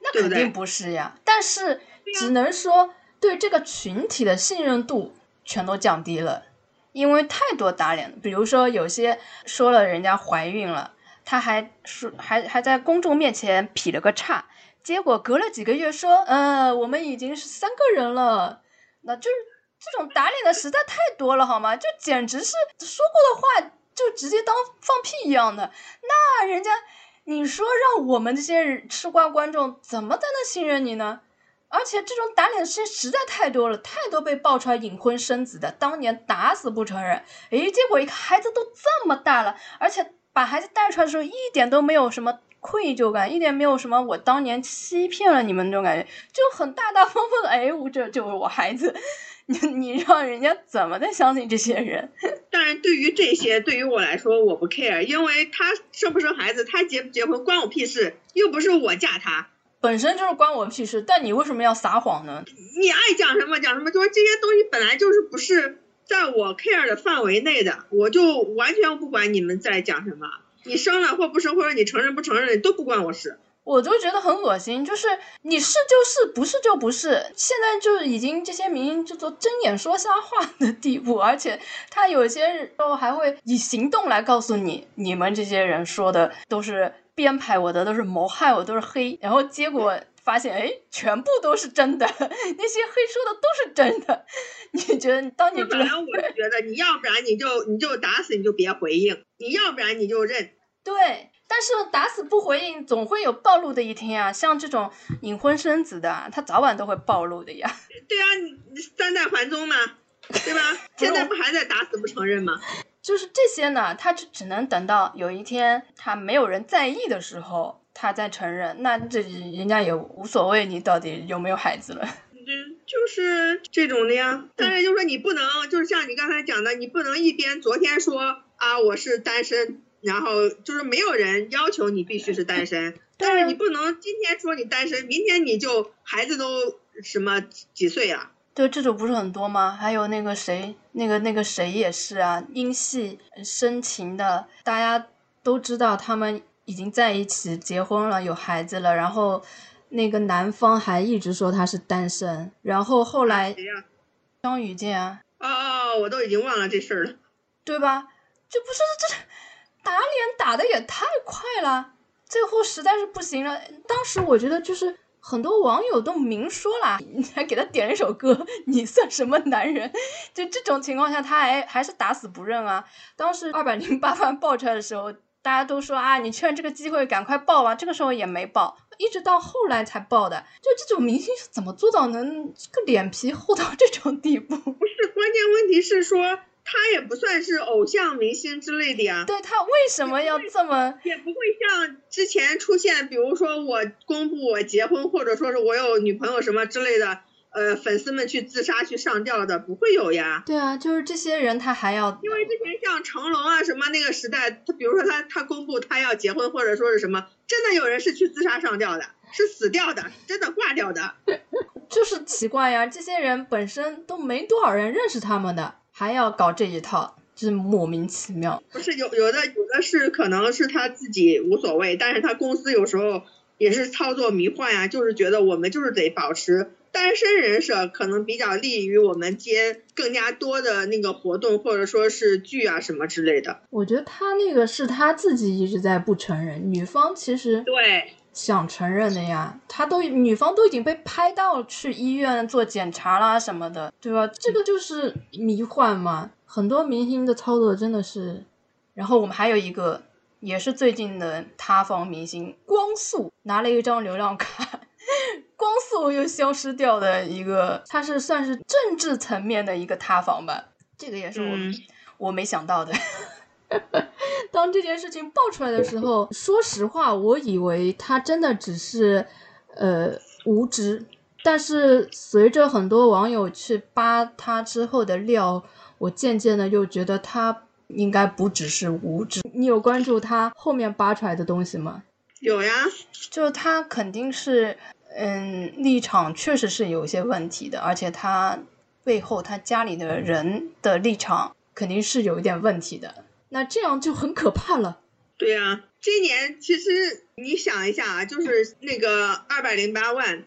Speaker 2: 那肯定不是呀。但是只能说对这个群体的信任度全都降低了。因为太多打脸了，比如说有些说了人家怀孕了，他还说还还在公众面前劈了个叉，结果隔了几个月说，呃，我们已经是三个人了，那就是这种打脸的实在太多了，好吗？就简直是说过的话就直接当放屁一样的，那人家你说让我们这些吃瓜观众怎么才能信任你呢？而且这种打脸的事情实在太多了，太多被爆出来隐婚生子的，当年打死不承认，诶，结果一个孩子都这么大了，而且把孩子带出来的时候一点都没有什么愧疚感，一点没有什么我当年欺骗了你们那种感觉，就很大大方方的，哎，我这就是我孩子，你 你让人家怎么再相信这些人？
Speaker 3: 当然，对于这些，对于我来说我不 care，因为他生不生孩子，他结不结婚关我屁事，又不是我嫁他。
Speaker 2: 本身就是关我屁事，但你为什么要撒谎呢？
Speaker 3: 你爱讲什么讲什么，就是这些东西本来就是不是在我 care 的范围内的，我就完全不管你们在讲什么。你生了或不生，或者你承认不承认，都不关我事。
Speaker 2: 我就觉得很恶心，就是你是就是，不是就不是，现在就已经这些明星就做睁眼说瞎话的地步，而且他有些时候还会以行动来告诉你，你们这些人说的都是编排我的，都是谋害我，都是黑，然后结果发现，哎，全部都是真的，那些黑说的都是真的。你觉得，当你
Speaker 3: 本来我是觉得，你要不然你就你就打死你就别回应，你要不然你就认。
Speaker 2: 对，但是打死不回应，总会有暴露的一天啊！像这种隐婚生子的，他早晚都会暴露的呀。
Speaker 3: 对啊，你你三代还宗嘛，对吧？现在不还在打死不承认吗？
Speaker 2: 就是这些呢，他就只能等到有一天他没有人在意的时候，他再承认。那这人家也无所谓你到底有没有孩子了。
Speaker 3: 就就是这种的呀。但是就说你不能，就是像你刚才讲的，你不能一边昨天说啊我是单身。然后就是没有人要求你必须是单身，但是你不能今天说你单身，明天你就孩子都什么几岁了？
Speaker 2: 对，这种不是很多吗？还有那个谁，那个那个谁也是啊，因戏深情的，大家都知道他们已经在一起结婚了，有孩子了，然后那个男方还一直说他是单身，然后后来
Speaker 3: 谁呀？
Speaker 2: 张雨健啊，
Speaker 3: 哦哦，我都已经忘了这事儿了，
Speaker 2: 对吧？这不是这。打脸打的也太快了，最后实在是不行了。当时我觉得就是很多网友都明说了，你还给他点了一首歌，你算什么男人？就这种情况下，他还还是打死不认啊。当时二百零八万爆出来的时候，大家都说啊，你趁这个机会赶快爆啊。这个时候也没爆，一直到后来才爆的。就这种明星是怎么做到能这个脸皮厚到这种地步？
Speaker 3: 不是，关键问题是说。他也不算是偶像明星之类的呀，
Speaker 2: 对他为什么要这么？
Speaker 3: 也不会像之前出现，比如说我公布我结婚，或者说是我有女朋友什么之类的，呃，粉丝们去自杀去上吊的，不会有呀。
Speaker 2: 对啊，就是这些人他还要，
Speaker 3: 因为之前像成龙啊什么那个时代，他比如说他他公布他要结婚，或者说是什么，真的有人是去自杀上吊的，是死掉的，真的挂掉的。
Speaker 2: 就是奇怪呀，这些人本身都没多少人认识他们的。还要搞这一套，就是莫名其妙。
Speaker 3: 不是有有的有的是可能是他自己无所谓，但是他公司有时候也是操作迷幻呀，就是觉得我们就是得保持单身人设，可能比较利于我们接更加多的那个活动，或者说是剧啊什么之类的。
Speaker 2: 我觉得他那个是他自己一直在不承认，女方其实
Speaker 3: 对。
Speaker 2: 想承认的呀，他都女方都已经被拍到去医院做检查啦什么的，对吧？这个就是迷幻嘛。很多明星的操作真的是，然后我们还有一个也是最近的塌房明星光速拿了一张流量卡，光速又消失掉的一个，他是算是政治层面的一个塌房吧。这个也是我、
Speaker 3: 嗯、
Speaker 2: 我没想到的。当这件事情爆出来的时候，说实话，我以为他真的只是呃无知，但是随着很多网友去扒他之后的料，我渐渐的又觉得他应该不只是无知。你有关注他后面扒出来的东西吗？
Speaker 3: 有呀，
Speaker 2: 就是他肯定是嗯立场确实是有一些问题的，而且他背后他家里的人的立场肯定是有一点问题的。那这样就很可怕了。
Speaker 3: 对呀、啊，今年其实你想一下啊，就是那个二百零八万，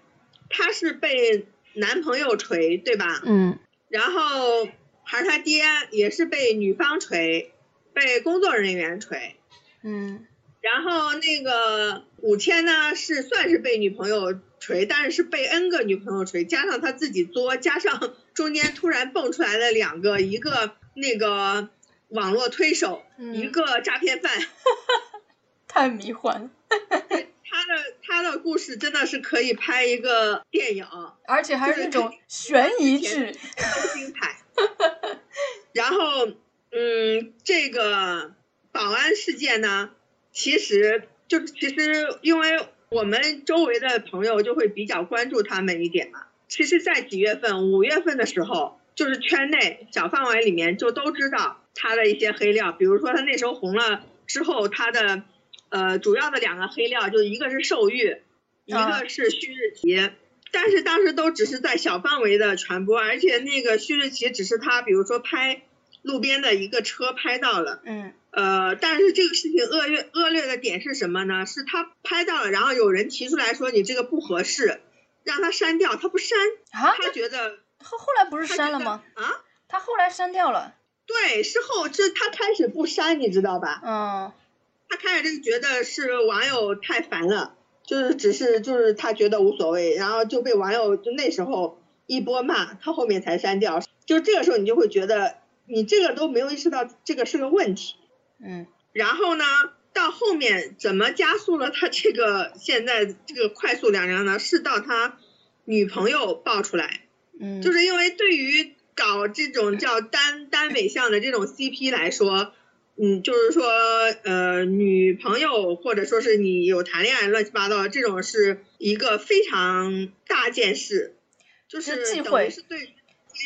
Speaker 3: 他是被男朋友锤，对吧？
Speaker 2: 嗯。
Speaker 3: 然后还是他爹也是被女方锤，被工作人员锤。
Speaker 2: 嗯。
Speaker 3: 然后那个五千呢，是算是被女朋友锤，但是是被 N 个女朋友锤，加上他自己作，加上中间突然蹦出来的两个，一个那个。网络推手，
Speaker 2: 嗯、
Speaker 3: 一个诈骗犯，
Speaker 2: 太迷幻了。
Speaker 3: 他的他的故事真的是可以拍一个电影，
Speaker 2: 而且还是那种悬疑剧，
Speaker 3: 都精彩。然后，嗯，这个保安事件呢，其实就其实因为我们周围的朋友就会比较关注他们一点嘛。其实，在几月份，五月份的时候。就是圈内小范围里面就都知道他的一些黑料，比如说他那时候红了之后，他的呃主要的两个黑料，就一个是受孕，一个是旭日旗，但是当时都只是在小范围的传播，而且那个旭日旗只是他比如说拍路边的一个车拍到了，
Speaker 2: 嗯
Speaker 3: 呃，但是这个事情恶劣恶劣的点是什么呢？是他拍到了，然后有人提出来说你这个不合适，让他删掉，他不删，
Speaker 2: 啊，
Speaker 3: 他觉得
Speaker 2: 后后来不是删了吗？
Speaker 3: 啊，
Speaker 2: 他后来删掉了。
Speaker 3: 对，事后这他开始不删，你知道吧？
Speaker 2: 嗯
Speaker 3: 他开始就觉得是网友太烦了，就是只是就是他觉得无所谓，然后就被网友就那时候一波骂，他后面才删掉。就这个时候你就会觉得你这个都没有意识到这个是个问题。
Speaker 2: 嗯
Speaker 3: 然后呢，到后面怎么加速了他这个现在这个快速两量呢？是到他女朋友爆出来，
Speaker 2: 嗯，
Speaker 3: 就是因为对于搞这种叫单单美向的这种 CP 来说，嗯，就是说呃女朋友或者说是你有谈恋爱乱七八糟的这种是一个非常大件事，就是等于是对于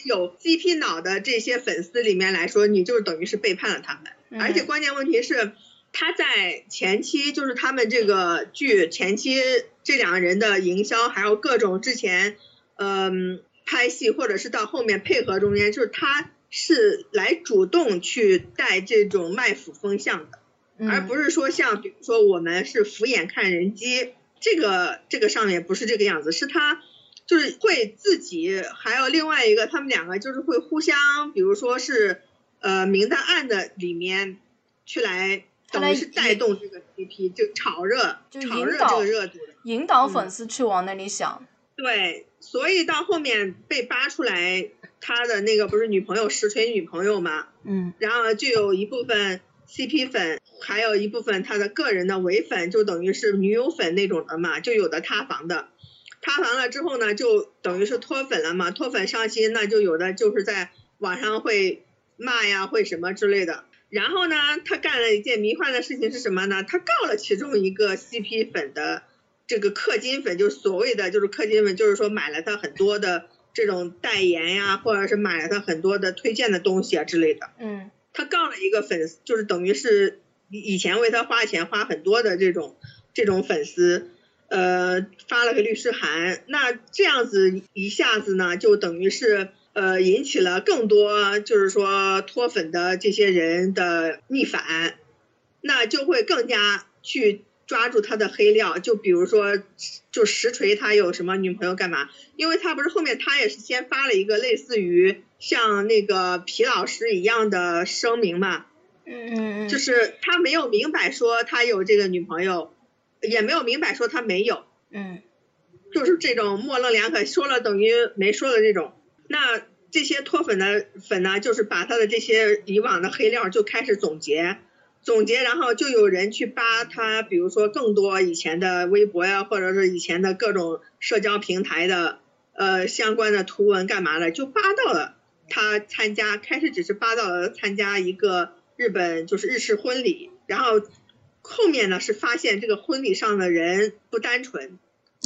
Speaker 3: 有 CP 脑的这些粉丝里面来说，你就是等于是背叛了他们。而且
Speaker 2: 嗯
Speaker 3: 关键问题是，他在前期就是他们这个剧前期这两个人的营销，还有各种之前，嗯、拍戏或者是到后面配合中间，就是他是来主动去带这种卖腐风向的，而
Speaker 2: 嗯
Speaker 3: 不是说像比如说我们是俯眼看人机，这个这个上面不是这个样子，是他。就是会自己，还有另外一个，他们两个就是会互相，比如说是，呃，明的暗的里面去来，等于是带动这个 CP 就炒热，
Speaker 2: 就
Speaker 3: 炒热这
Speaker 2: 引导
Speaker 3: 个热度。
Speaker 2: 引导
Speaker 3: 嗯
Speaker 2: 粉丝去往那里想。
Speaker 3: 对，所以到后面被扒出来，他的那个不是女朋友实锤女朋友嘛，
Speaker 2: 嗯
Speaker 3: 然后就有一部分 CP 粉，还有一部分他的个人的伪粉，就等于是女友粉那种的嘛，就有的塌房的，塌房了之后呢，就等于是脱粉了嘛，脱粉伤心，那就有的就是在网上会骂呀，会什么之类的。然后呢，他干了一件迷幻的事情是什么呢？他告了其中一个 CP 粉的这个氪金粉，就是所谓的就是氪金粉，就是说买了他很多的这种代言呀，或者是买了他很多的推荐的东西啊之类的。
Speaker 2: 嗯
Speaker 3: 他告了一个粉丝，就是等于是以以前为他花钱花很多的这种这种粉丝，呃，发了个律师函。那这样子一下子呢，就等于是呃引起了更多就是说脱粉的这些人的逆反，那就会更加去抓住他的黑料。就比如说，就实锤他有什么女朋友干嘛？因为他不是后面他也是先发了一个类似于像那个皮老师一样的声明嘛，
Speaker 2: 嗯嗯，
Speaker 3: 就是他没有明摆说他有这个女朋友，也没有明摆说他没有，
Speaker 2: 嗯
Speaker 3: 就是这种模棱两可，说了等于没说的这种。那这些脱粉的粉呢，就是把他的这些以往的黑料就开始总结，总结，然后就有人去扒他，比如说更多以前的微博呀，或者是以前的各种社交平台的呃相关的图文干嘛的，就扒到了他参加，开始只是扒到了参加一个日本就是日式婚礼，然后后面呢是发现这个婚礼上的人不单纯，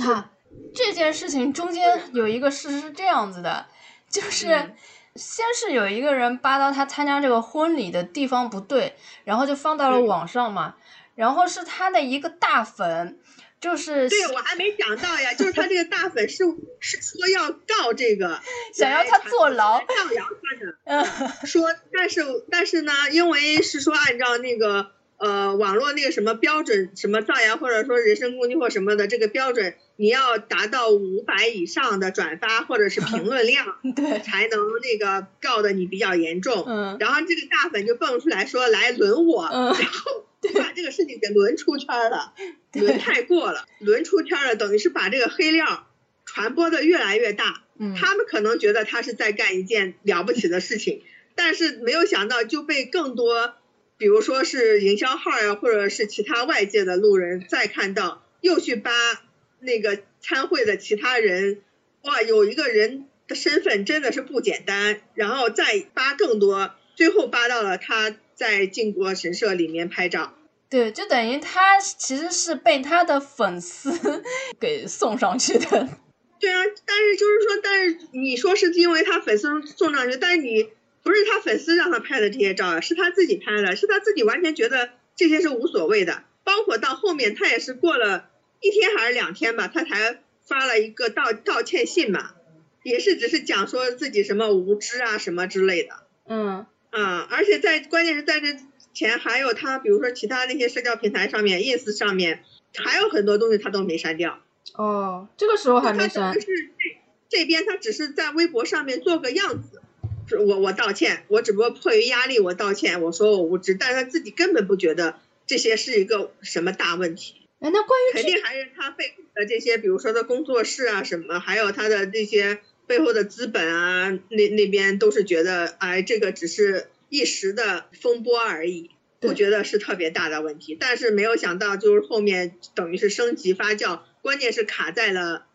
Speaker 2: 啊，这件事情中间有一个事实是这样子的，就是
Speaker 3: 嗯
Speaker 2: 先是有一个人扒到他参加这个婚礼的地方不对，然后就放到了
Speaker 3: 嗯
Speaker 2: 网上嘛，然后是他的一个大粉，就是
Speaker 3: 对，我还没想到呀，就是他这个 大粉是是说要告这个，
Speaker 2: 想要他坐牢。
Speaker 3: 来造谣他的，
Speaker 2: 嗯
Speaker 3: 说但是但是呢，因为是说按照那个呃网络那个什么标准，什么造谣或者说人身攻击或什么的这个标准，你要达到五百以上的转发或者是评论量，
Speaker 2: 对，
Speaker 3: 才能那个告的你比较严重。
Speaker 2: 嗯
Speaker 3: 然后这个大粉就蹦出来说来轮我，
Speaker 2: 嗯
Speaker 3: 然后 就把这个事情给轮出圈了，轮太过了，轮出圈了，等于是把这个黑料传播的越来越大。
Speaker 2: 嗯
Speaker 3: 他们可能觉得他是在干一件了不起的事情，但是没有想到就被更多，比如说是营销号呀，或者是其他外界的路人再看到，又去扒那个参会的其他人，哇，有一个人的身份真的是不简单，然后再扒更多，最后扒到了他在靖国神社里面拍照。
Speaker 2: 对，就等于他其实是被他的粉丝 给送上去的。
Speaker 3: 对啊，但是就是说，但是你说是因为他粉丝送上去，但是你不是他粉丝让他拍的这些照啊，是他自己拍的，是他自己完全觉得这些是无所谓的。包括到后面他也是过了一天还是两天吧，他才发了一个道道歉信嘛，也是只是讲说自己什么无知啊什么之类的。
Speaker 2: 嗯
Speaker 3: 啊，而且在关键是在这前还有他，比如说其他那些社交平台上面，ins 上面还有很多东西他都没删掉。
Speaker 2: 哦，这个时候还没删。
Speaker 3: 是这这边他只是在微博上面做个样子，是我我道歉，我只不过迫于压力我道歉，我说我无知，但是他自己根本不觉得这些是一个什么大问题，
Speaker 2: 哎，那关于
Speaker 3: 肯定还是他背后的这些，比如说他工作室啊什么，还有他的这些背后的资本啊，那那边都是觉得，哎，这个只是一时的风波而已。
Speaker 2: 对
Speaker 3: 不觉得是特别大的问题，但是没有想到就是后面等于是升级发酵，关键是卡在了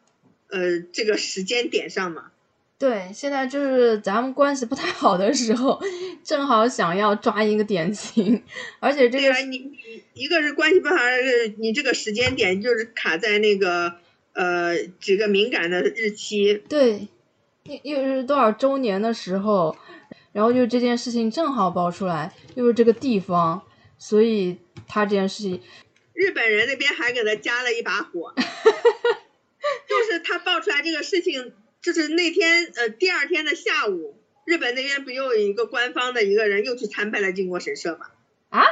Speaker 3: 呃这个时间点上嘛。
Speaker 2: 对，现在就是咱们关系不太好的时候，正好想要抓一个典型，而且这个
Speaker 3: 你你一个是关系不好，是你这个时间点就是卡在那个呃几个敏感的日期。
Speaker 2: 对，又又是多少周年的时候，然后就这件事情正好爆出来，又是这个地方，所以他这件事情，
Speaker 3: 日本人那边还给他加了一把火，就是他爆出来这个事情，就是那天呃第二天的下午，日本那边不又有一个官方的一个人又去参拜了靖国神社吗？
Speaker 2: 啊？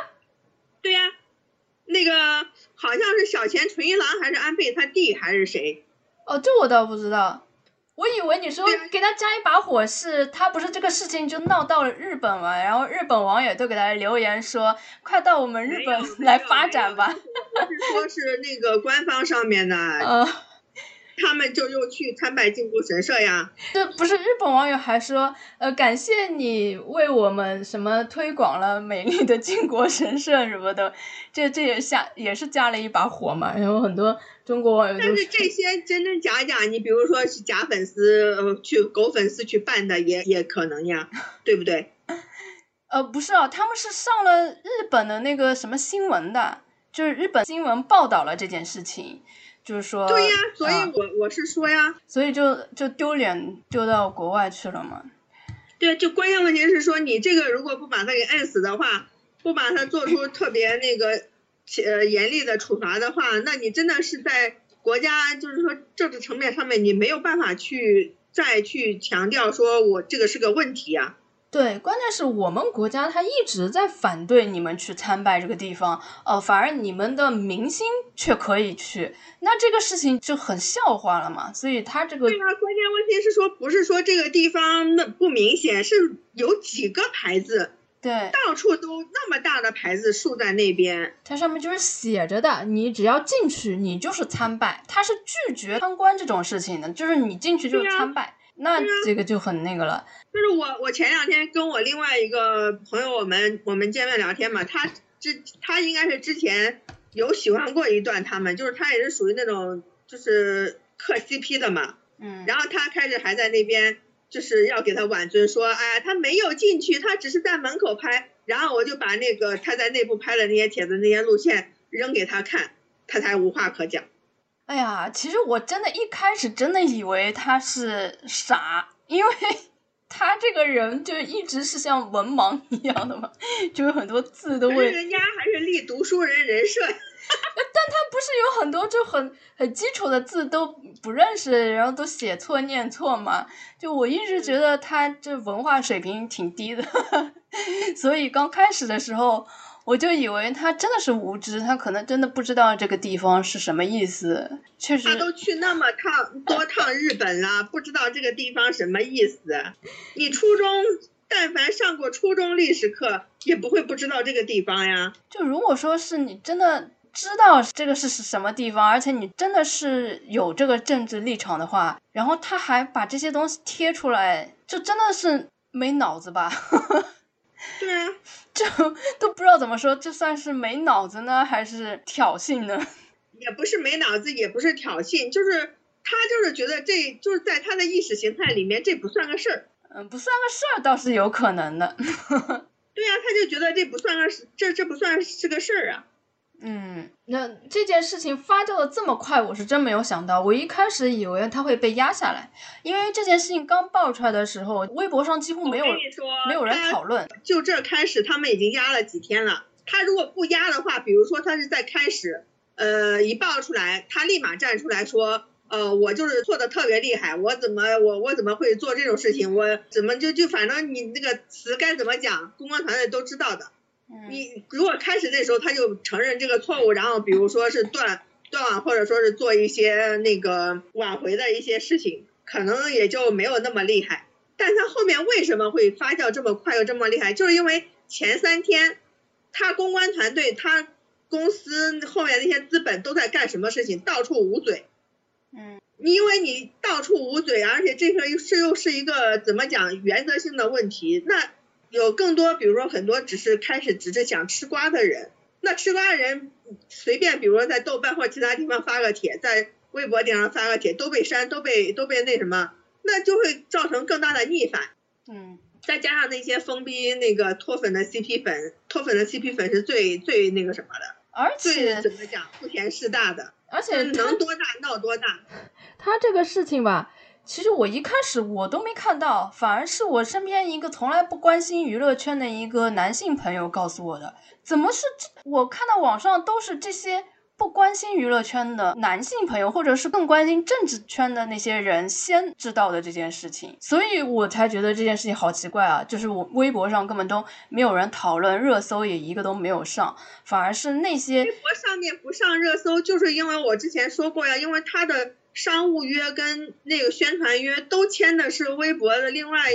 Speaker 3: 对呀、那个好像是小泉纯一郎还是安倍他弟还是谁？
Speaker 2: 哦，这我倒不知道。我以为你说给他加一把火是，他不是这个事情就闹到了日本嘛，然后日本网友都给他留言说，快到我们日本来发展吧。
Speaker 3: 不是说是那个官方上面的，
Speaker 2: 呃，
Speaker 3: 他们就又去参拜靖国神社呀。
Speaker 2: 这不是日本网友还说，呃，感谢你为我们什么推广了美丽的靖国神社什么的，这这也下也是加了一把火嘛。然后很多中国网友
Speaker 3: 但
Speaker 2: 是
Speaker 3: 这些真真假假，你比如说是假粉丝，呃，去狗粉丝去办的也也可能呀，对不对？
Speaker 2: 呃，不是啊，他们是上了日本的那个什么新闻的，就是日本新闻报道了这件事情，就是说，
Speaker 3: 对呀，所以
Speaker 2: 啊
Speaker 3: 我我是说呀，
Speaker 2: 所以就就丢脸丢到国外去了嘛。
Speaker 3: 对，就关键问题是说你这个如果不把他给摁死的话，不把他做出特别那个呃严厉的处罚的话，那你真的是在国家就是说政治层面上面你没有办法去再去强调说我这个是个问题呀、
Speaker 2: 对，关键是我们国家他一直在反对你们去参拜这个地方，呃，反而你们的明星却可以去，那这个事情就很笑话了嘛。所以他这个
Speaker 3: 对啊、关键问题是说不是说这个地方那不明显，是有几个牌子，
Speaker 2: 对
Speaker 3: 到处都那么大的牌子竖在那边。
Speaker 2: 它上面就是写着的，你只要进去，你就是参拜，他是拒绝参观这种事情的，就是你进去就是参拜，那这个就很那个了。
Speaker 3: 就是我，我前两天跟我另外一个朋友，我们我们见面聊天嘛，他之他应该是之前有喜欢过一段他们，就是他也是属于那种就是磕 CP 的嘛，
Speaker 2: 嗯，
Speaker 3: 然后他开始还在那边就是要给他挽尊，说哎他没有进去，他只是在门口拍，然后我就把那个他在内部拍的那些帖子那些路线扔给他看，他才无话可讲。
Speaker 2: 哎呀，其实我真的一开始真的以为他是傻，因为 他这个人就一直是像文盲一样的嘛，就有很多字都会，
Speaker 3: 人家还是立读书人人设 但。
Speaker 2: 他不是有很多就很很基础的字都不认识，然后都写错念错嘛？就我一直觉得他这文化水平挺低的，所以刚开始的时候我就以为他真的是无知，他可能真的不知道这个地方是什么意思。确实
Speaker 3: 他，都去那么趟多趟日本了，不知道这个地方什么意思。你初中但凡上过初中历史课，也不会不知道这个地方呀。
Speaker 2: 就如果说是你真的知道这个是什么地方，而且你真的是有这个政治立场的话，然后他还把这些东西贴出来，就真的是没脑子吧？
Speaker 3: 对啊，
Speaker 2: 就都不知道怎么说，这算是没脑子呢，还是挑衅呢？
Speaker 3: 也不是没脑子，也不是挑衅，就是他就是觉得这就是在他的意识形态里面，这不算个事儿。
Speaker 2: 嗯，不算个事儿倒是有可能的。
Speaker 3: 对呀、他就觉得这不算个事，这这不算是个事儿啊。
Speaker 2: 嗯，那这件事情发酵的这么快，我是真没有想到。我一开始以为他会被压下来，因为这件事情刚爆出来的时候，微博上几乎没有没有人讨论。
Speaker 3: 就这开始，他们已经压了几天了。他如果不压的话，比如说他是在开始，呃，一爆出来，他立马站出来说，呃，我就是错的特别厉害，我怎么我我怎么会做这种事情？我怎么就就反正你那个词该怎么讲，公关团队都知道的。你如果开始那时候他就承认这个错误，然后比如说是断断网，或者说是做一些那个挽回的一些事情，可能也就没有那么厉害。但他后面为什么会发酵这么快又这么厉害？就是因为前三天他公关团队他公司后面那些资本都在干什么事情，到处捂嘴。
Speaker 2: 嗯，你
Speaker 3: 因为你到处捂嘴，而且这个又是又是一个怎么讲原则性的问题，那。有更多，比如说很多只是开始只是想吃瓜的人，那吃瓜的人随便，比如说在豆瓣或者其他地方发个帖，在微博顶上发个帖，都被删，都被都被那什么，那就会造成更大的逆反。
Speaker 2: 嗯，
Speaker 3: 再加上那些疯逼那个脱粉的 CP 粉，脱粉的 CP 粉是最最那个什么的，
Speaker 2: 而且
Speaker 3: 怎么讲，不嫌事大的，
Speaker 2: 而且
Speaker 3: 能多大闹多大。
Speaker 2: 他这个事情吧。其实我一开始我都没看到，反而是我身边一个从来不关心娱乐圈的一个男性朋友告诉我的。怎么是这？我看到网上都是这些不关心娱乐圈的男性朋友，或者是更关心政治圈的那些人先知道的这件事情，所以我才觉得这件事情好奇怪啊！就是我微博上根本都没有人讨论，热搜也一个都没有上，反而是那些
Speaker 3: 微博上面不上热搜，就是因为我之前说过呀，因为他的。商务约跟那个宣传约都签的是微博的另外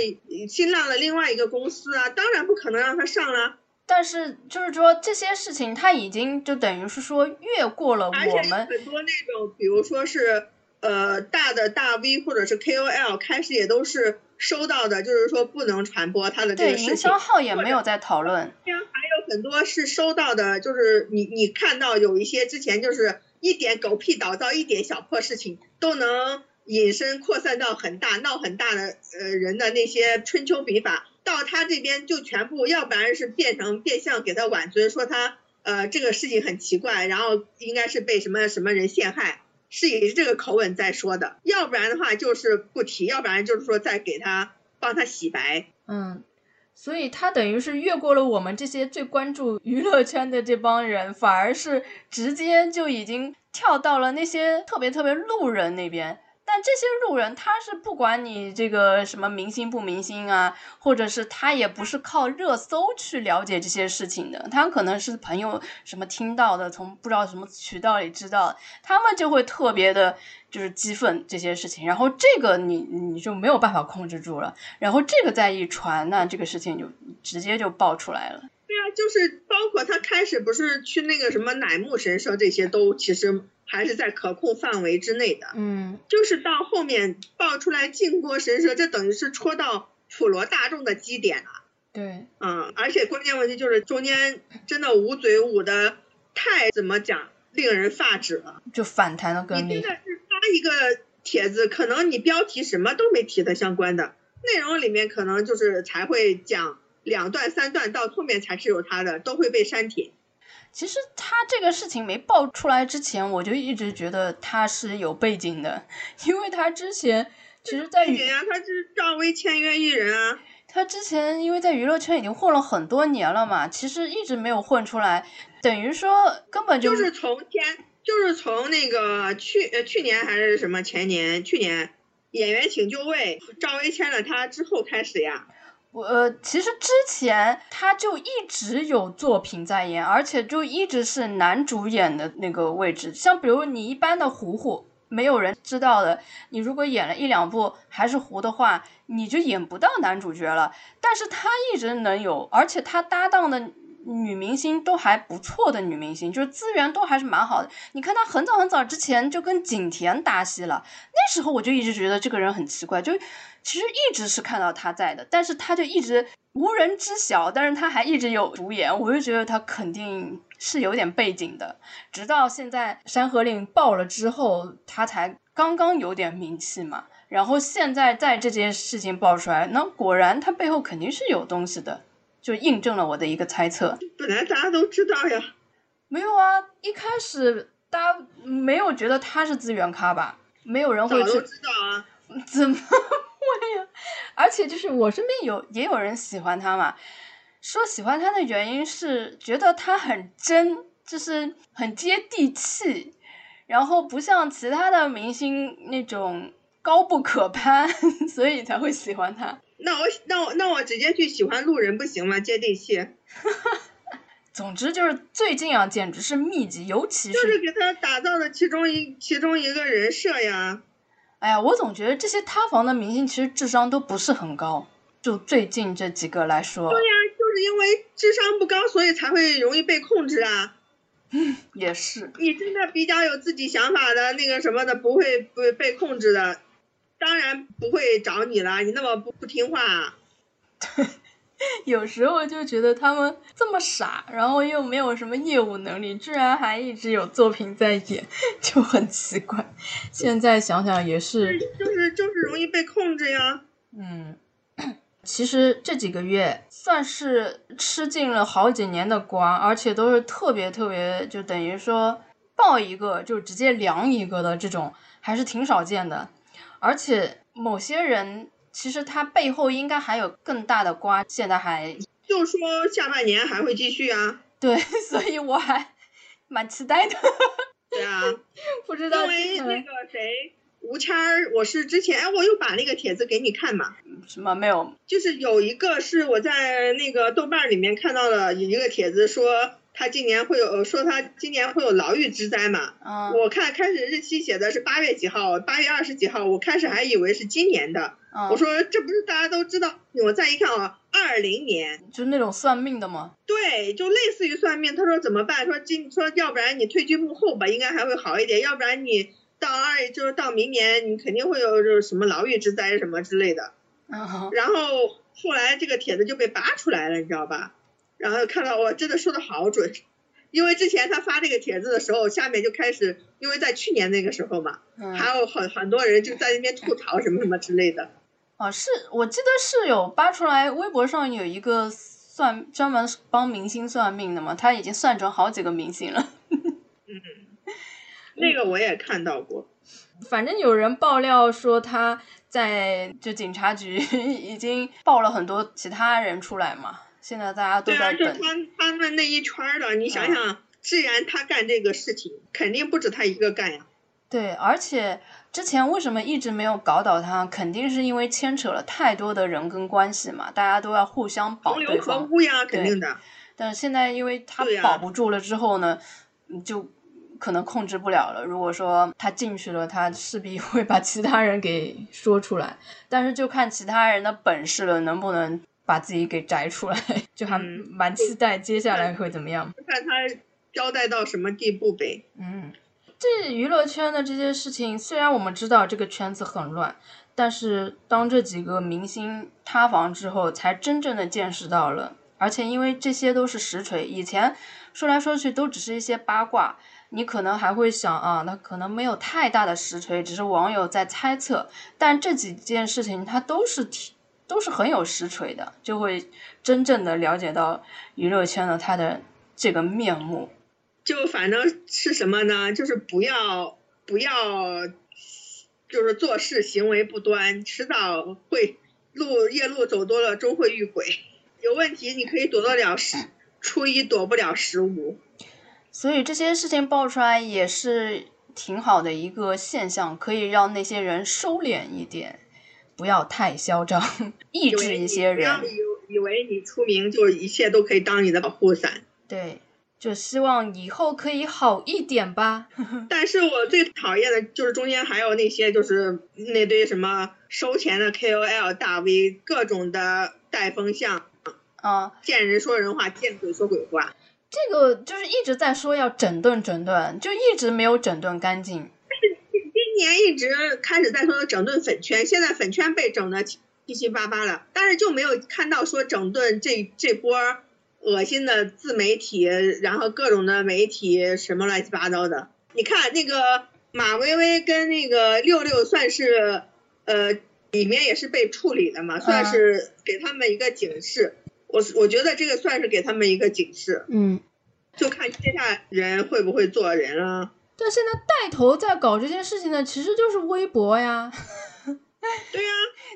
Speaker 3: 新浪的另外一个公司啊，当然不可能让他上了。
Speaker 2: 但是就是说这些事情他已经就等于是说越过了我们
Speaker 3: 很多那种，比如说是呃大的大 V 或者是 KOL 开始也都是收到的，就是说不能传播他的这个事情。
Speaker 2: 对，营销号也没有在讨论。
Speaker 3: 还有很多是收到的，就是你你看到有一些之前就是。一点狗屁倒灶，一点小破事情都能引申扩散到很大闹很大的呃人的那些春秋笔法，到他这边就全部，要不然是变成变相给他挽尊，说他呃这个事情很奇怪，然后应该是被什么什么人陷害，是以这个口吻在说的，要不然的话就是不提，要不然就是说再给他帮他洗白，
Speaker 2: 嗯。所以他等于是越过了我们这些最关注娱乐圈的这帮人，反而是直接就已经跳到了那些特别特别路人那边。但这些路人他是不管你这个什么明星不明星啊，或者是他也不是靠热搜去了解这些事情的，他可能是朋友什么听到的，从不知道什么渠道里知道，他们就会特别的。就是激愤这些事情，然后这个你你就没有办法控制住了，然后这个再一传，那这个事情就直接就爆出来了。
Speaker 3: 对啊，就是包括他开始不是去那个什么乃木神社，这些都其实还是在可控范围之内的。
Speaker 2: 嗯，
Speaker 3: 就是到后面爆出来靖国神社，这等于是戳到普罗大众的基点了。
Speaker 2: 对，
Speaker 3: 嗯，而且关键问题就是中间真的捂嘴捂的太怎么讲，令人发指了，
Speaker 2: 就反弹的更厉害。
Speaker 3: 你真的是发一个帖子，可能你标题什么都没提的相关的内容里面，可能就是才会讲两段三段，到后面才是有他的，都会被删帖。
Speaker 2: 其实他这个事情没爆出来之前，我就一直觉得他是有背景的，因为他之前其实在
Speaker 3: 背景啊，他是赵薇签约艺人啊。
Speaker 2: 他之前因为在娱乐圈已经混了很多年了嘛，其实一直没有混出来，等于说根本就
Speaker 3: 是从签。就是从那个去呃去年还是什么前年，去年演员请就位，赵薇签了他之后开始呀。
Speaker 2: 我呃其实之前他就一直有作品在演，而且就一直是男主演的那个位置。像比如你一般的糊糊，没有人知道的，你如果演了一两部还是糊的话，你就演不到男主角了。但是他一直能有，而且他搭档的。女明星都还不错的女明星，就是资源都还是蛮好的。你看她很早很早之前就跟景甜搭戏了，那时候我就一直觉得这个人很奇怪，就其实一直是看到她在的，但是她就一直无人知晓，但是她还一直有主演，我就觉得她肯定是有点背景的。直到现在《山河令》爆了之后，她才刚刚有点名气嘛。然后现在在这件事情爆出来，那果然她背后肯定是有东西的。就印证了我的一个猜测。
Speaker 3: 本来大家都知道呀。
Speaker 2: 没有啊，一开始大家没有觉得他是资源咖吧？没有人会去。
Speaker 3: 知道啊。
Speaker 2: 怎么会呀？而且就是我身边有也有人喜欢他嘛，说喜欢他的原因是觉得他很真。就是很接地气，然后不像其他的明星那种高不可攀，所以才会喜欢他。
Speaker 3: 那我那我那我直接去喜欢路人不行吗？接地气。
Speaker 2: 总之就是最近啊，简直是密集，尤其
Speaker 3: 是就是给他打造的其中一其中一个人设呀。
Speaker 2: 哎呀，我总觉得这些塌房的明星其实智商都不是很高，就最近这几个来说。
Speaker 3: 对呀，就是因为智商不高，所以才会容易被控制啊。
Speaker 2: 嗯，也是。
Speaker 3: 你真的比较有自己想法的那个什么的，不会不被控制的，当然不会找你了。你那么不不听话。
Speaker 2: 对。有时候就觉得他们这么傻，然后又没有什么业务能力，居然还一直有作品在演，就很奇怪。现在想想也是，
Speaker 3: 就是就是容易被控制呀。
Speaker 2: 嗯，其实这几个月算是吃尽了好几年的瓜，而且都是特别特别，就等于说爆一个就直接凉一个的这种，还是挺少见的。而且某些人。其实他背后应该还有更大的瓜，现在还
Speaker 3: 就说下半年还会继续啊。
Speaker 2: 对，所以我还蛮期待的。
Speaker 3: 对啊，
Speaker 2: 不知道
Speaker 3: 因为那个谁吴谦儿，我是之前我又把那个帖子给你看嘛。
Speaker 2: 什么没有？
Speaker 3: 就是有一个是我在那个豆瓣里面看到了一个帖子说。他今年会有说他今年会有牢狱之灾嘛？
Speaker 2: 嗯，
Speaker 3: 我看开始日期写的是八月几号，八月二十几号，我开始还以为是今年的。
Speaker 2: 嗯，
Speaker 3: 我说这不是大家都知道？我再一看啊，二零年，
Speaker 2: 就那种算命的吗？
Speaker 3: 对，就类似于算命。他说怎么办？说今说要不然你退居幕后吧，应该还会好一点。要不然你到二就是到明年，你肯定会有就是什么牢狱之灾什么之类的。
Speaker 2: 嗯，
Speaker 3: 然后后来这个帖子就被扒出来了，你知道吧？然后看到我真的说的好准，因为之前他发这个帖子的时候，下面就开始，因为在去年那个时候嘛，还有很很多人就在那边吐槽什么什么之类的。
Speaker 2: 哦，是我记得是有扒出来，微博上有一个算专门帮明星算命的嘛，他已经算准好几个明星了。
Speaker 3: 嗯，那个我也看到过。
Speaker 2: 反正有人爆料说他在就警察局 已经爆了很多其他人出来嘛。现在大家都在
Speaker 3: 等。对啊，就他他们那一圈的，你想想，既然他干这个事情，肯定不止他一个干呀。
Speaker 2: 对，而且之前为什么一直没有搞倒他？肯定是因为牵扯了太多的人跟关系嘛，大家都要互相保对方。
Speaker 3: 合污呀，肯定的。
Speaker 2: 但是现在因为他保不住了之后呢，就可能控制不了了。如果说他进去了，他势必会把其他人给说出来。但是就看其他人的本事了，能不能。把自己给摘出来，就还蛮期待接下来会怎么样。
Speaker 3: 看他交代到什么地步呗。
Speaker 2: 嗯，这娱乐圈的这些事情，虽然我们知道这个圈子很乱，但是当这几个明星塌房之后，才真正的见识到了。而且因为这些都是实锤，以前说来说去都只是一些八卦，你可能还会想啊，那可能没有太大的实锤，只是网友在猜测。但这几件事情，它都是挺。都是很有实锤的，就会真正的了解到娱乐圈的它的这个面目。
Speaker 3: 就反正是什么呢？就是不要不要，就是做事行为不端，迟早会路夜路走多了，终会遇鬼。有问题你可以躲得了十初一，躲不了十五。
Speaker 2: 所以这些事情爆出来也是挺好的一个现象，可以让那些人收敛一点。不要太嚣张，抑制一些人。不
Speaker 3: 要以以为你出名就一切都可以当你的保护伞。
Speaker 2: 对，就希望以后可以好一点吧。
Speaker 3: 但是我最讨厌的就是中间还有那些就是那堆什么收钱的 KOL 大 V，各种的带风向
Speaker 2: 啊，
Speaker 3: 见人说人话，见鬼说鬼话。
Speaker 2: 这个就是一直在说要整顿整顿，就一直没有整顿干净。
Speaker 3: 年一直开始在说整顿粉圈，现在粉圈被整的七七八八了，但是就没有看到说整顿这这波恶心的自媒体，然后各种的媒体什么乱七八糟的。你看那个马薇薇跟那个六六算是呃里面也是被处理的嘛，算是给他们一个警示。我我觉得这个算是给他们一个警示。
Speaker 2: 嗯，
Speaker 3: 就看接下来人会不会做人了。
Speaker 2: 但现在带头在搞这件事情的其实就是微博呀，
Speaker 3: 对呀，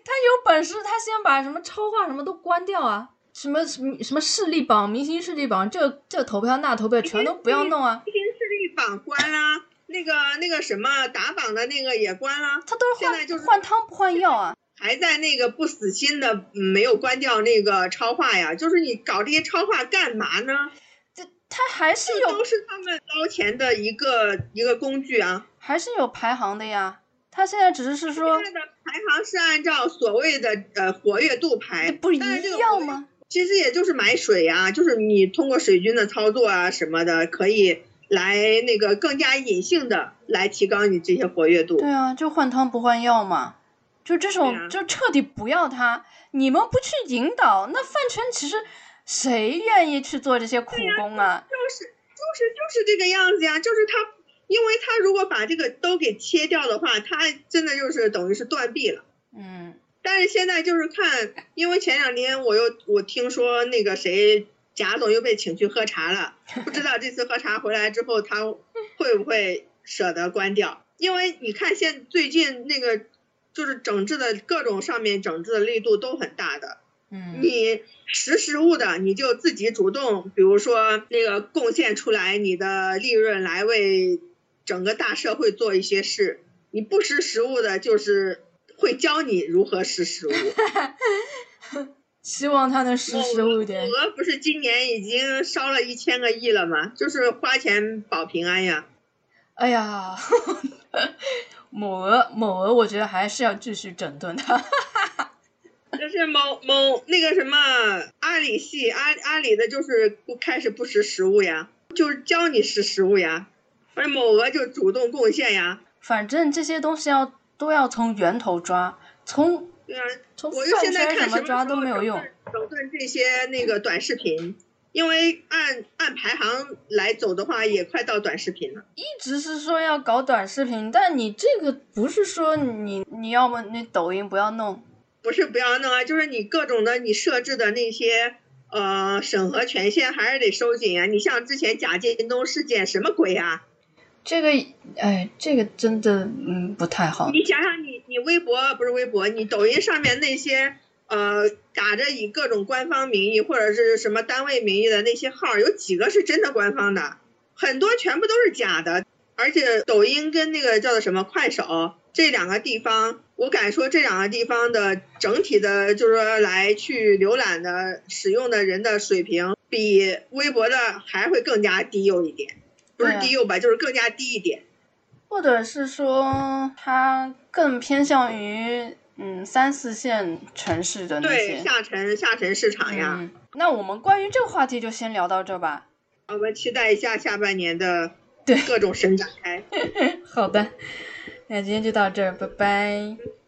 Speaker 2: 他有本事他先把什么超话什么都关掉啊。什么什么什么势力榜、明星势力榜，这这投票那投票全都不要弄啊！
Speaker 3: 明星势力榜关啦，那个那个什么打榜的那个也关了，
Speaker 2: 他都是换
Speaker 3: 现在就是
Speaker 2: 换汤不换药啊！
Speaker 3: 还在那个不死心的嗯没有关掉那个超话呀，就是你搞这些超话干嘛呢？
Speaker 2: 这他还是有
Speaker 3: 都是他们捞钱的一个一个工具啊。
Speaker 2: 还是有排行的呀。他现在只是是说
Speaker 3: 现在的排行是按照所谓的呃活跃度排，
Speaker 2: 不一样吗？
Speaker 3: 其实也就是买水啊，就是你通过水军的操作啊什么的，可以来那个更加隐性的来提高你这些活跃度。
Speaker 2: 对啊，就换汤不换药嘛。就这种，
Speaker 3: 啊
Speaker 2: 就彻底不要他。你们不去引导，那饭圈其实谁愿意去做这些苦工啊？
Speaker 3: 就是就是就是这个样子呀，就是他，因为他如果把这个都给切掉的话，他真的就是等于是断臂了。
Speaker 2: 嗯，
Speaker 3: 但是现在就是看，因为前两天我又我听说那个谁贾总又被请去喝茶了，不知道这次喝茶回来之后他会不会舍得关掉？因为你看现最近那个就是整治的各种上面整治的力度都很大的，
Speaker 2: 嗯，
Speaker 3: 你识时务的你就自己主动，比如说那个贡献出来你的利润来为整个大社会做一些事，你不识时务的，就是会教你如何识时务。
Speaker 2: 希望他能识时务一点
Speaker 3: 某。俄不是今年已经烧了一千个亿了吗？就是花钱保平安呀。
Speaker 2: 哎呀，某鹅某鹅，我觉得还是要继续整顿他。
Speaker 3: 就是某某那个什么阿里系阿阿里的，就是不开始不识时务呀，就是教你识时务呀，而某俄就主动贡献呀。
Speaker 2: 反正这些东西要都要从源头抓，从
Speaker 3: 对啊，
Speaker 2: 从
Speaker 3: 我就
Speaker 2: 饭
Speaker 3: 现在看什
Speaker 2: 圈什么抓都没有用。
Speaker 3: 整顿这些那个短视频，因为按按排行来走的话，也快到短视频了。
Speaker 2: 一直是说要搞短视频，但你这个不是说你你要么你抖音不要弄，
Speaker 3: 不是不要弄啊，就是你各种的你设置的那些呃审核权限还是得收紧啊。你像之前贾建东事件什么鬼啊？
Speaker 2: 这个哎，这个真的嗯不太好。
Speaker 3: 你想想你你微博不是微博，你抖音上面那些呃打着以各种官方名义或者是什么单位名义的那些号，有几个是真的官方的？很多全部都是假的。而且抖音跟那个叫做什么快手这两个地方，我敢说这两个地方的整体的，就是说来去浏览的使用的人的水平，比微博的还会更加低幼一点，不是低幼吧，就是更加低一点。
Speaker 2: 或者是说它更偏向于嗯三四线城市的那
Speaker 3: 对，下沉下沉市场呀。
Speaker 2: 嗯，那我们关于这个话题就先聊到这吧。
Speaker 3: 我们期待一下下半年的
Speaker 2: 对
Speaker 3: 各种神展开。
Speaker 2: 好的，那今天就到这儿，拜拜。